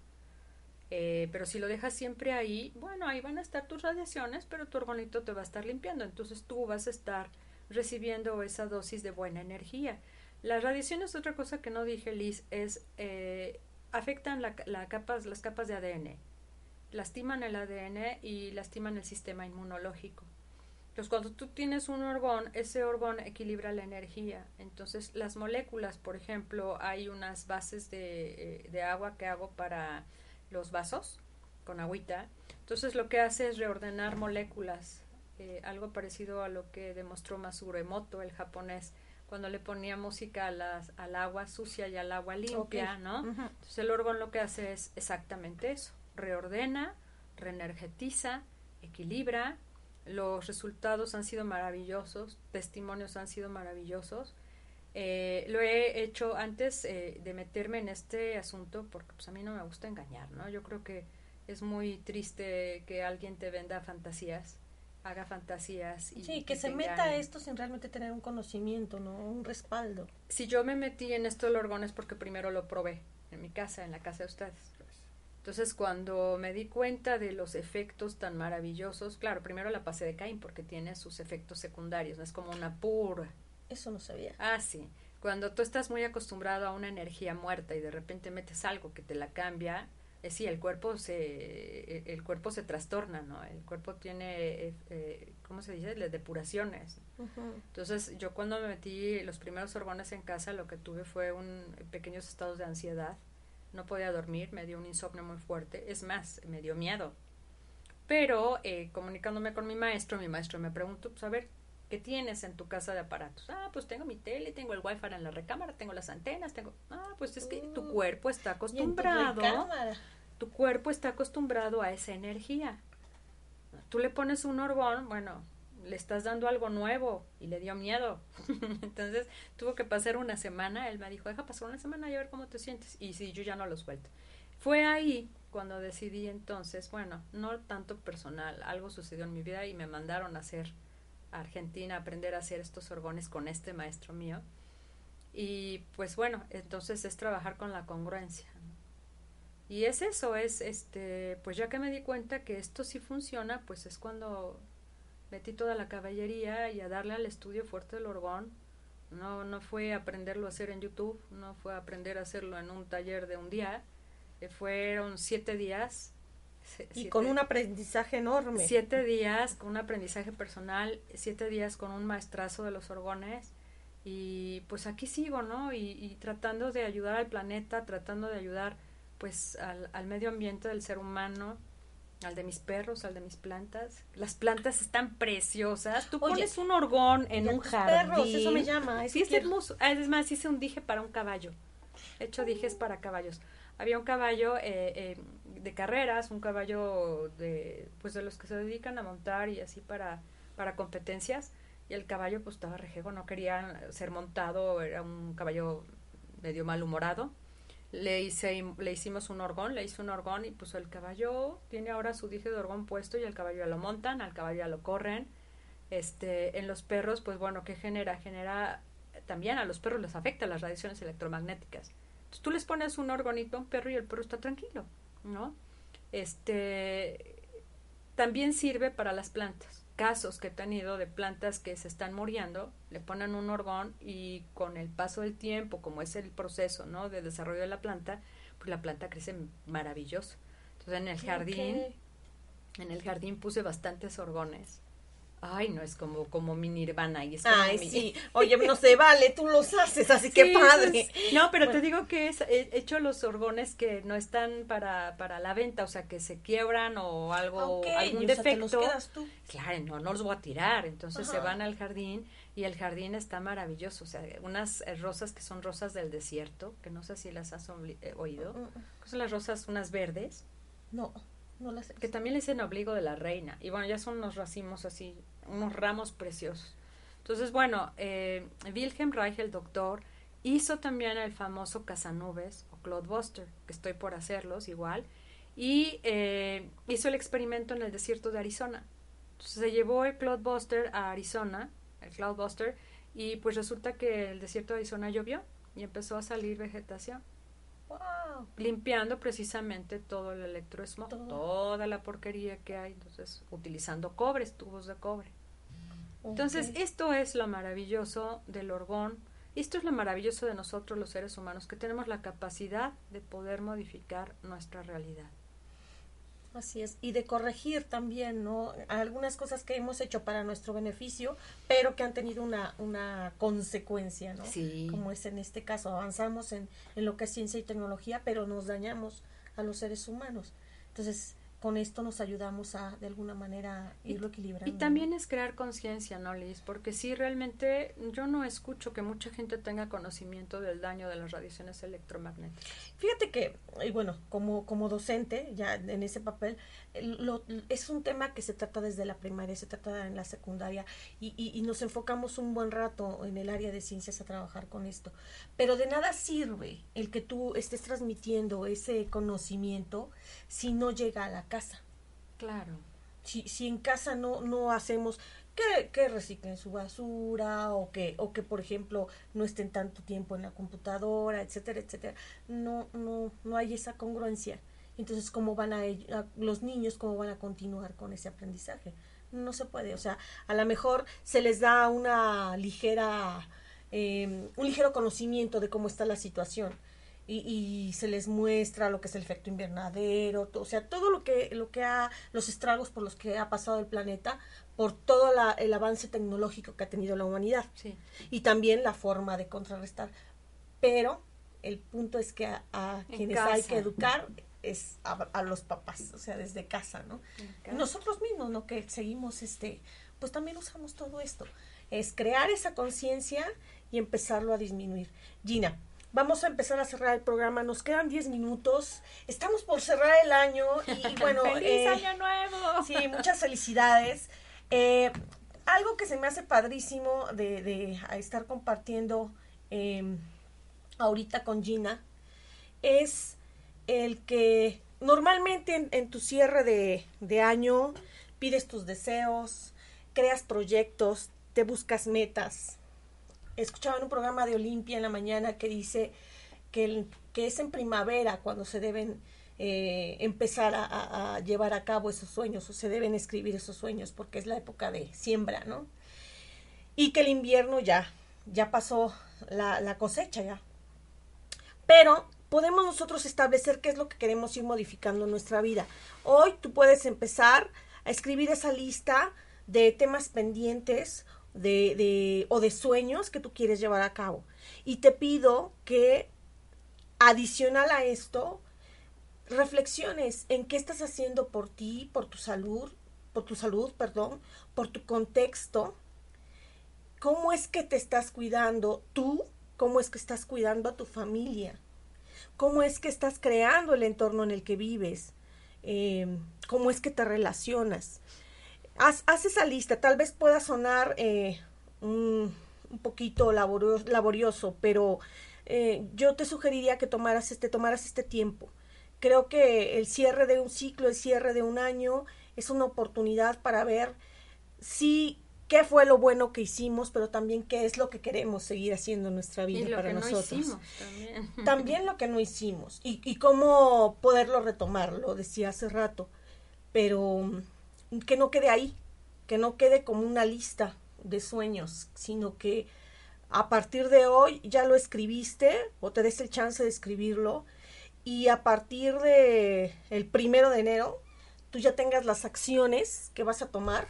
Speaker 3: Eh, pero si lo dejas siempre ahí, bueno, ahí van a estar tus radiaciones, pero tu orgonito te va a estar limpiando. Entonces tú vas a estar recibiendo esa dosis de buena energía. Las radiaciones, otra cosa que no dije, Liz, es eh, afectan la, la capas, las capas de ADN lastiman el ADN y lastiman el sistema inmunológico. Entonces, cuando tú tienes un orgón, ese orgón equilibra la energía. Entonces, las moléculas, por ejemplo, hay unas bases de, eh, de agua que hago para los vasos con agüita. Entonces, lo que hace es reordenar moléculas, eh, algo parecido a lo que demostró Masuro Emoto, el japonés, cuando le ponía música a las, al agua sucia y al agua limpia, okay. ¿no? Uh -huh. Entonces, el orgón lo que hace es exactamente eso reordena, reenergetiza, equilibra. Los resultados han sido maravillosos, testimonios han sido maravillosos. Eh, lo he hecho antes eh, de meterme en este asunto porque pues, a mí no me gusta engañar, ¿no? Yo creo que es muy triste que alguien te venda fantasías, haga fantasías. Y,
Speaker 2: sí, que se meta a esto sin realmente tener un conocimiento, ¿no? Un respaldo.
Speaker 3: Si yo me metí en esto del orgón es porque primero lo probé en mi casa, en la casa de ustedes. Entonces, cuando me di cuenta de los efectos tan maravillosos, claro, primero la pasé de Cain porque tiene sus efectos secundarios, no es como una pura.
Speaker 2: Eso no sabía.
Speaker 3: Ah, sí. Cuando tú estás muy acostumbrado a una energía muerta y de repente metes algo que te la cambia, eh, sí, el cuerpo se eh, el cuerpo se trastorna, ¿no? El cuerpo tiene, eh, ¿cómo se dice? Las depuraciones. Entonces, yo cuando me metí los primeros orgones en casa, lo que tuve fue un pequeños estados de ansiedad. No podía dormir, me dio un insomnio muy fuerte. Es más, me dio miedo. Pero comunicándome con mi maestro, mi maestro me preguntó, pues a ver, ¿qué tienes en tu casa de aparatos? Ah, pues tengo mi tele, tengo el wifi en la recámara, tengo las antenas, tengo... Ah, pues es que tu mm. cuerpo está acostumbrado tu cuerpo está acostumbrado a esa energía. Tú le pones un orgón, bueno, le estás dando algo nuevo y le dio miedo. Entonces tuvo que pasar una semana. Él me dijo, deja pasar una semana y a ver cómo te sientes. Y sí, yo ya no lo suelto. Fue ahí cuando decidí entonces, bueno, no tanto personal, algo sucedió en mi vida y me mandaron a hacer a Argentina, a aprender a hacer estos orgones con este maestro mío. Y pues bueno, entonces es trabajar con la congruencia. Y es eso, es este, pues ya que me di cuenta que esto sí funciona, pues es cuando metí toda la caballería y a darle al estudio fuerte del orgón. No, no fue aprenderlo a hacer en YouTube, no fue aprender a hacerlo en un taller de un día, eh, fueron siete días.
Speaker 2: y con un aprendizaje enorme.
Speaker 3: Siete días con un aprendizaje personal, siete días con un maestrazo de los orgones. Y pues aquí sigo, ¿no? Y, y tratando de ayudar al planeta, tratando de ayudar pues al, al medio ambiente del ser humano, al de mis perros, al de mis plantas. Las plantas están preciosas. Tú pones un orgón en un jardín. Perros,
Speaker 2: eso me llama.
Speaker 3: sí, es hermoso. Ah, es más, hice un dije para un caballo. De hecho, dijes para caballos. Había un caballo eh, eh, de carreras, un caballo de, pues de los que se dedican a montar y así para, para competencias. Y el caballo pues estaba rejego, no quería ser montado, era un caballo medio malhumorado le, hice, le hicimos un orgón, le hice un orgón y pues el caballo tiene ahora su dije de orgón puesto y el caballo ya lo montan, al caballo ya lo corren. Este, en los perros, pues bueno, ¿qué genera? Genera también a los perros les afecta las radiaciones electromagnéticas. Entonces tú les pones un orgonito a un perro y el perro está tranquilo, ¿no? Este, también sirve para las plantas casos que he tenido de plantas que se están muriendo, le ponen un orgón y con el paso del tiempo, como es el proceso ¿no? de desarrollo de la planta, pues la planta crece maravilloso. Entonces en el jardín, en el jardín puse bastantes orgones Ay, no es como, como mi nirvana. Y es
Speaker 2: Ay, sí. Oye, no se vale, tú los haces, así que padre.
Speaker 3: no, pero te digo que es, he hecho los orgones que no están para, para la venta, o sea, que se quiebran o algo, algún defecto. Claro, no, no los voy a tirar. Entonces se van al jardín y el jardín está maravilloso. O sea, unas eh, rosas que son rosas del desierto, que no sé si las has eh, oído. Mm, mm, mm. Son las rosas, unas verdes.
Speaker 2: No.
Speaker 3: Que también le dicen obligo de la reina. Y bueno, ya son unos racimos así, unos ramos preciosos. Entonces, bueno, eh, Wilhelm Reich, el doctor, hizo también el famoso Casanubes o Cloudbuster, que estoy por hacerlos igual, y eh, hizo el experimento en el desierto de Arizona. Entonces se llevó el Cloudbuster a Arizona, el Cloudbuster, y pues resulta que el desierto de Arizona llovió y empezó a salir vegetación. Limpiando precisamente todo el electroesmog, toda la porquería que hay, entonces utilizando cobres, tubos de cobre. Entonces, esto es lo maravilloso del orgón, esto es lo maravilloso de nosotros los seres humanos, que tenemos la capacidad de poder modificar nuestra realidad.
Speaker 2: Así es, y de corregir también, ¿no? Algunas cosas que hemos hecho para nuestro beneficio, pero que han tenido una, una consecuencia, ¿no?
Speaker 3: Sí.
Speaker 2: Como es en este caso, avanzamos en, en lo que es ciencia y tecnología, pero nos dañamos a los seres humanos. Entonces, con esto nos ayudamos a de alguna manera irlo equilibrando.
Speaker 3: Y también es crear conciencia, ¿no, Liz? Porque sí, realmente yo no escucho que mucha gente tenga conocimiento del daño de las radiaciones electromagnéticas.
Speaker 2: Fíjate que, y bueno, como, como docente, ya en ese papel, lo, es un tema que se trata desde la primaria, se trata en la secundaria, y, y, y nos enfocamos un buen rato en el área de ciencias a trabajar con esto. Pero de nada sirve el que tú estés transmitiendo ese conocimiento si no llega a la casa.
Speaker 3: Claro.
Speaker 2: Si, si en casa no, no hacemos que, que reciclen su basura o que, o que, por ejemplo, no estén tanto tiempo en la computadora, etcétera, etcétera. No, no, no hay esa congruencia. Entonces, ¿cómo van a, los niños, cómo van a continuar con ese aprendizaje? No se puede, o sea, a lo mejor se les da una ligera, em, un ligero conocimiento de cómo está la situación, y, se les muestra lo que es el efecto invernadero, o sea, todo lo que, lo que ha, los estragos por los que ha pasado el planeta, por todo el avance tecnológico que ha tenido la humanidad. Y también la forma de contrarrestar. Pero el punto es que a, quienes hay que educar es a, los papás, o sea, desde casa, ¿no? Nosotros mismos, ¿no? Que seguimos, este, pues también usamos todo esto. Es crear esa conciencia y empezarlo a disminuir. Gina, Vamos a empezar a cerrar el programa. Nos quedan 10 minutos. Estamos por cerrar el año y bueno.
Speaker 3: ¡Feliz eh, año nuevo!
Speaker 2: Sí, muchas felicidades. Eh, algo que se me hace padrísimo de, de estar compartiendo em, ahorita con Gina es el que normalmente en, tu cierre de, de año pides tus deseos, creas proyectos, te buscas metas escuchaba en un programa de Olimpia en la mañana que dice que, que es en primavera cuando se deben eh, empezar a, llevar a cabo esos sueños o se deben escribir esos sueños porque es la época de siembra, ¿no? Y que el invierno ya, ya pasó la, la cosecha ya. Pero podemos nosotros establecer qué es lo que queremos ir modificando en nuestra vida. Hoy tú puedes empezar a escribir esa lista de temas pendientes de, de, o de sueños que tú quieres llevar a cabo. Y te pido que, adicional a esto, reflexiones en qué estás haciendo por ti, por tu salud, por tu salud, perdón, por tu contexto, cómo es que te estás cuidando tú, cómo es que estás cuidando a tu familia, cómo es que estás creando el entorno en el que vives, eh, cómo es que te relacionas. Haz, esa lista, tal vez pueda sonar eh, un, poquito laborioso, pero eh, yo te sugeriría que tomaras este, tomaras este tiempo. Creo que el cierre de un ciclo, el cierre de un año, es una oportunidad para ver si qué fue lo bueno que hicimos, pero también qué es lo que queremos seguir haciendo en nuestra vida para nosotros.
Speaker 3: también.
Speaker 2: también. lo que no hicimos y, y cómo poderlo retomar, lo decía hace rato, pero que no quede ahí, que no quede como una lista de sueños, sino que a partir de hoy ya lo escribiste o te des el chance de escribirlo y a partir de el primero de enero tú ya tengas las acciones que vas a tomar,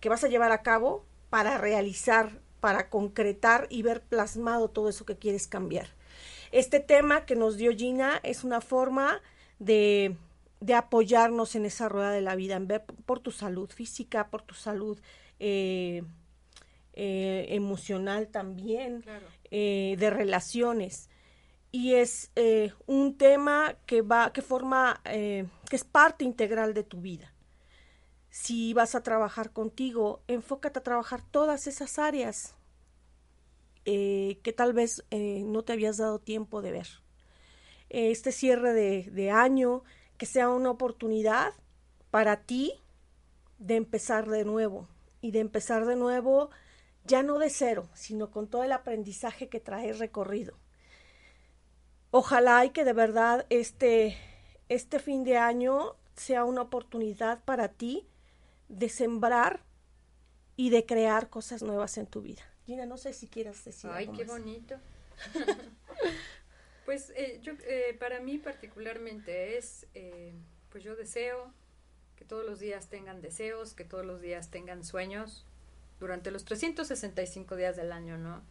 Speaker 2: que vas a llevar a cabo para realizar, para concretar y ver plasmado todo eso que quieres cambiar. Este tema que nos dio Gina es una forma de de apoyarnos en esa rueda de la vida, en ver por tu salud física, por tu salud eh, eh, emocional también, eh, de relaciones. Y es un tema que va, que forma, que es parte integral de tu vida. Si vas a trabajar contigo, enfócate a trabajar todas esas áreas que tal vez no te habías dado tiempo de ver. Este cierre de, de año, que sea una oportunidad para ti de empezar de nuevo y de empezar de nuevo ya no de cero, sino con todo el aprendizaje que traes recorrido. Ojalá y que de verdad este, este fin de año sea una oportunidad para ti de sembrar y de crear cosas nuevas en tu vida. Gina, no sé si quieras decir
Speaker 3: Ay, qué bonito. Pues eh, yo, eh, para mí particularmente es, eh, pues yo deseo que todos los días tengan deseos, que todos los días tengan sueños, durante los 365 días del año, ¿no?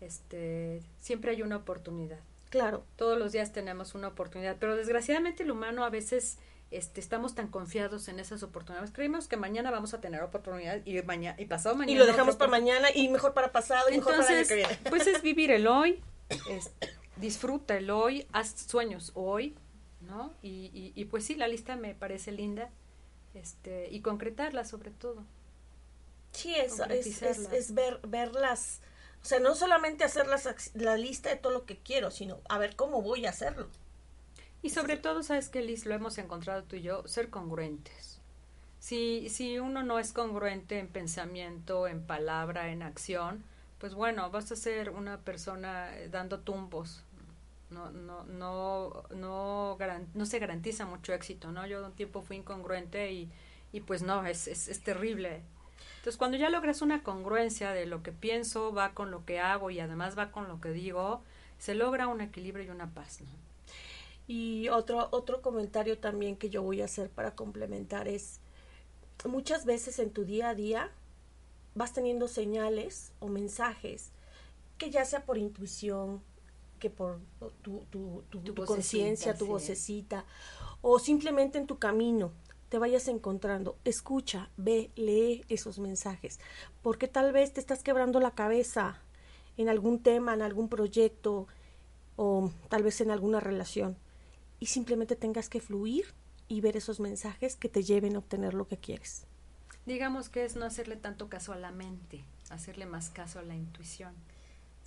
Speaker 3: Este, siempre hay una oportunidad.
Speaker 2: Claro.
Speaker 3: Todos los días tenemos una oportunidad, pero desgraciadamente el humano a veces este, estamos tan confiados en esas oportunidades. Creemos que mañana vamos a tener oportunidad y mañana y pasado mañana.
Speaker 2: Y lo dejamos para mañana y mejor para pasado y mejor para el que viene.
Speaker 3: Pues es vivir el hoy, este, disfruta el hoy, haz sueños hoy, ¿no? Y, y, pues sí, la lista me parece linda, este, y concretarla sobre todo.
Speaker 2: Sí, es, es, es, ver, verlas, o sea, no solamente hacer la lista de todo lo que quiero, sino a ver cómo voy a hacerlo.
Speaker 3: Y sobre todo, sabes que Liz, lo hemos encontrado tú y yo, ser congruentes. Si, si uno no es congruente en pensamiento, en palabra, en acción, pues bueno, vas a ser una persona eh, dando tumbos, no, no, no, no, se garantiza mucho éxito, ¿no? Yo un tiempo fui incongruente y, y pues no, es, es, es terrible. Entonces, cuando ya logras una congruencia de lo que pienso va con lo que hago y además va con lo que digo, se logra un equilibrio y una paz.
Speaker 2: Y otro, otro comentario también que yo voy a hacer para complementar es, muchas veces en tu día a día vas teniendo señales o mensajes que ya sea por intuición, que por tu, tu, tu, conciencia, tu vocecita, o simplemente en tu camino te vayas encontrando. Escucha, ve, lee esos mensajes, porque tal vez te estás quebrando la cabeza en algún tema, en algún proyecto, o tal vez en alguna relación, y simplemente tengas que fluir y ver esos mensajes que te lleven a obtener lo que quieres.
Speaker 3: Digamos que es no hacerle tanto caso a la mente, hacerle más caso a la intuición.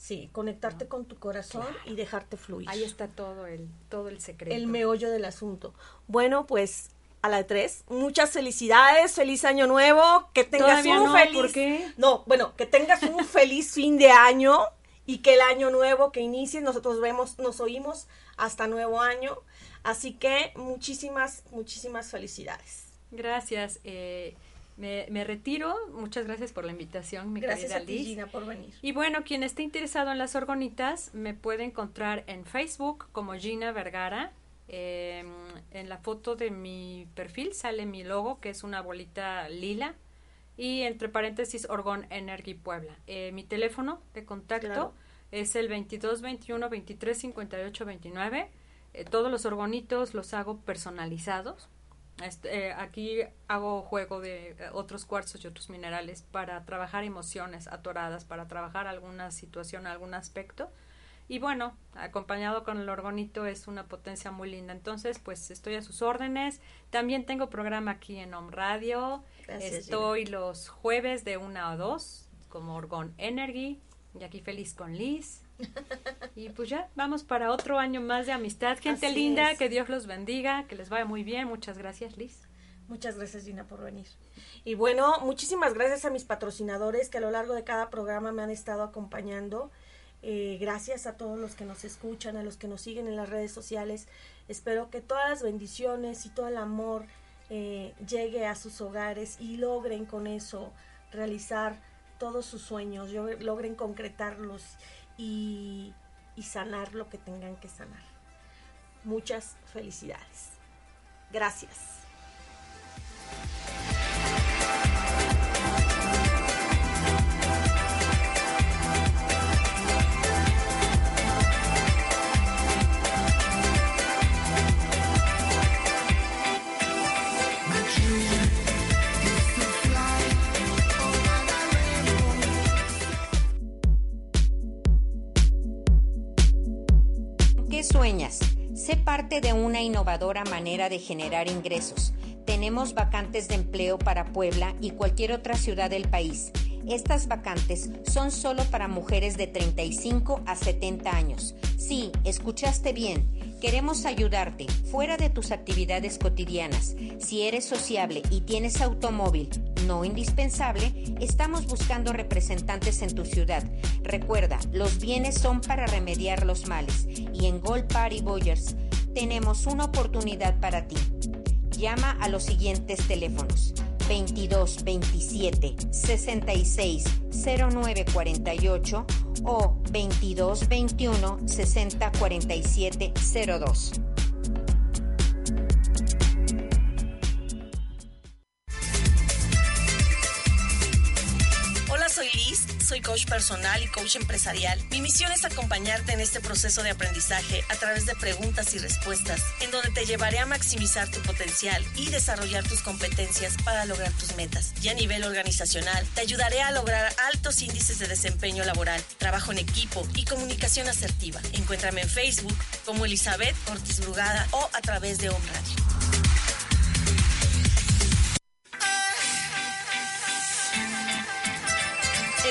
Speaker 2: Sí, conectarte con tu corazón y dejarte fluir.
Speaker 3: Ahí está todo el, todo el secreto.
Speaker 2: El meollo del asunto. Bueno, pues a la de tres, muchas felicidades, feliz año nuevo, que tengas un
Speaker 3: no,
Speaker 2: feliz...
Speaker 3: ¿por qué?
Speaker 2: No, bueno, que tengas un feliz fin de año y que el año nuevo que inicie, nosotros vemos, nos oímos hasta nuevo año. Así que muchísimas, muchísimas felicidades.
Speaker 3: Gracias. Eh, me, retiro. Muchas gracias por la invitación, mi
Speaker 2: gracias
Speaker 3: querida
Speaker 2: a Gina, por venir.
Speaker 3: Y bueno, quien esté interesado en las orgonitas, me puede encontrar en Facebook como Gina Vergara. Em, en la foto de mi perfil sale mi logo, que es una bolita lila. Y entre paréntesis, Orgon Energy Puebla. Eh, mi teléfono de contacto es el 22 21 23 58 29. todos los orgonitos los hago personalizados este, eh, aquí hago juego de eh, otros cuarzos y otros minerales para trabajar emociones atoradas, para trabajar alguna situación, algún aspecto. Y bueno, acompañado con el orgonito es una potencia muy linda. Entonces, pues estoy a sus órdenes. También tengo programa aquí en Home Radio. estoy los jueves de una a dos como Orgon Energy. Y aquí feliz con Liz. Y pues ya, vamos para otro año más de amistad. Gente linda, que Dios los bendiga, que les vaya muy bien. Muchas gracias, Liz.
Speaker 2: Muchas gracias, Gina, por venir. Y bueno, muchísimas gracias a mis patrocinadores que a lo largo de cada programa me han estado acompañando. Eh, gracias a todos los que nos escuchan, a los que nos siguen en las redes sociales. Espero que todas las bendiciones y todo el amor eh, llegue a sus hogares y logren con eso realizar todos sus sueños, logren concretarlos y, sanar lo que tengan que sanar. Muchas felicidades. Gracias.
Speaker 4: Parte de una innovadora manera de generar ingresos. Tenemos vacantes de empleo para Puebla y cualquier otra ciudad del país. Estas vacantes son solo para mujeres de 35 a 70 años. Sí, escuchaste bien. Queremos ayudarte fuera de tus actividades cotidianas. Si eres sociable y tienes automóvil no indispensable, estamos buscando representantes en tu ciudad. Recuerda, los bienes son para remediar los males y en Gold Party Boyers tenemos una oportunidad para ti. Llama a los siguientes teléfonos 22 27 66 09 48 o 22 21 60 47 02.
Speaker 5: Soy coach personal y coach empresarial. Mi misión es acompañarte en este proceso de aprendizaje a través de preguntas y respuestas, en donde te llevaré a maximizar tu potencial y desarrollar tus competencias para lograr tus metas. Y a nivel organizacional, te ayudaré a lograr altos índices de desempeño laboral, trabajo en equipo y comunicación asertiva. Encuéntrame en Facebook como Elizabeth Ortiz Brugada o a través de Home.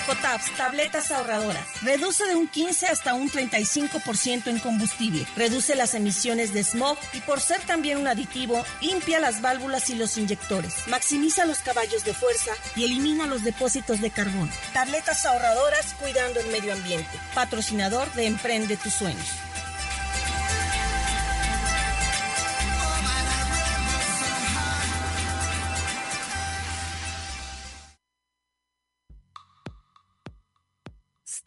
Speaker 6: Ecotabs, tabletas ahorradoras. Reduce de un 15 hasta un 35% en combustible. Reduce las emisiones de smog y por ser también un aditivo, limpia las válvulas y los inyectores. Maximiza los caballos de fuerza y elimina los depósitos de carbón. Tabletas ahorradoras cuidando el medio ambiente. Patrocinador de Emprende tus sueños.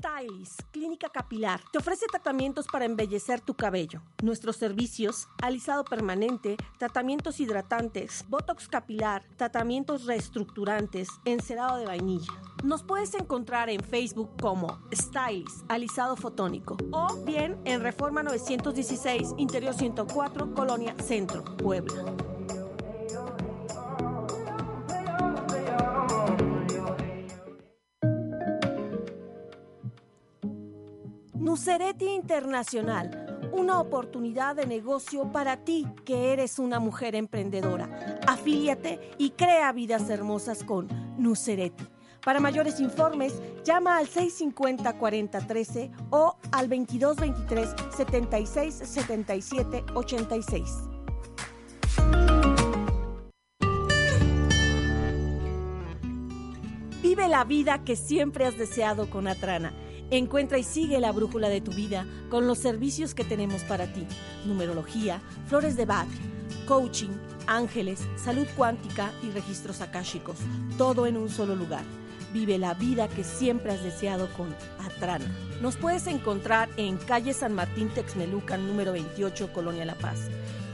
Speaker 2: Stylis, Clínica Capilar, te ofrece tratamientos para embellecer tu cabello. Nuestros servicios, alisado permanente, tratamientos hidratantes, botox capilar, tratamientos reestructurantes, encerado de vainilla. Nos puedes encontrar en Facebook como Stylis, alisado fotónico, o bien en Reforma 916, Interior 104, Colonia Centro, Puebla. Nucereti Internacional, una oportunidad de negocio para ti que eres una mujer emprendedora. Afíliate y crea vidas hermosas con Nucereti. Para mayores informes, llama al 650-4013 o al 2223 76 77 86. Vive la vida que siempre has deseado con Atrana. Encuentra y sigue la brújula de tu vida con los servicios que tenemos para ti. Numerología, flores de Bach, coaching, ángeles, salud cuántica y registros akáshicos. Todo en un solo lugar. Vive la vida que siempre has deseado con Atrana. Nos puedes encontrar en calle San Martín Texmelucan número 28, Colonia La Paz.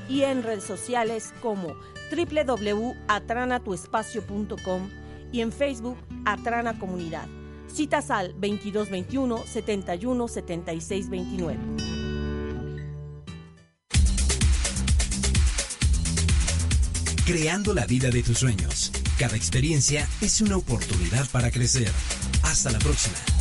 Speaker 2: Y en redes sociales como www.atranatuespacio.com y en Facebook Atrana Comunidad. Citas al 2221 71 76 29.
Speaker 1: Creando la vida de tus sueños. Cada experiencia es una oportunidad para crecer. Hasta la próxima.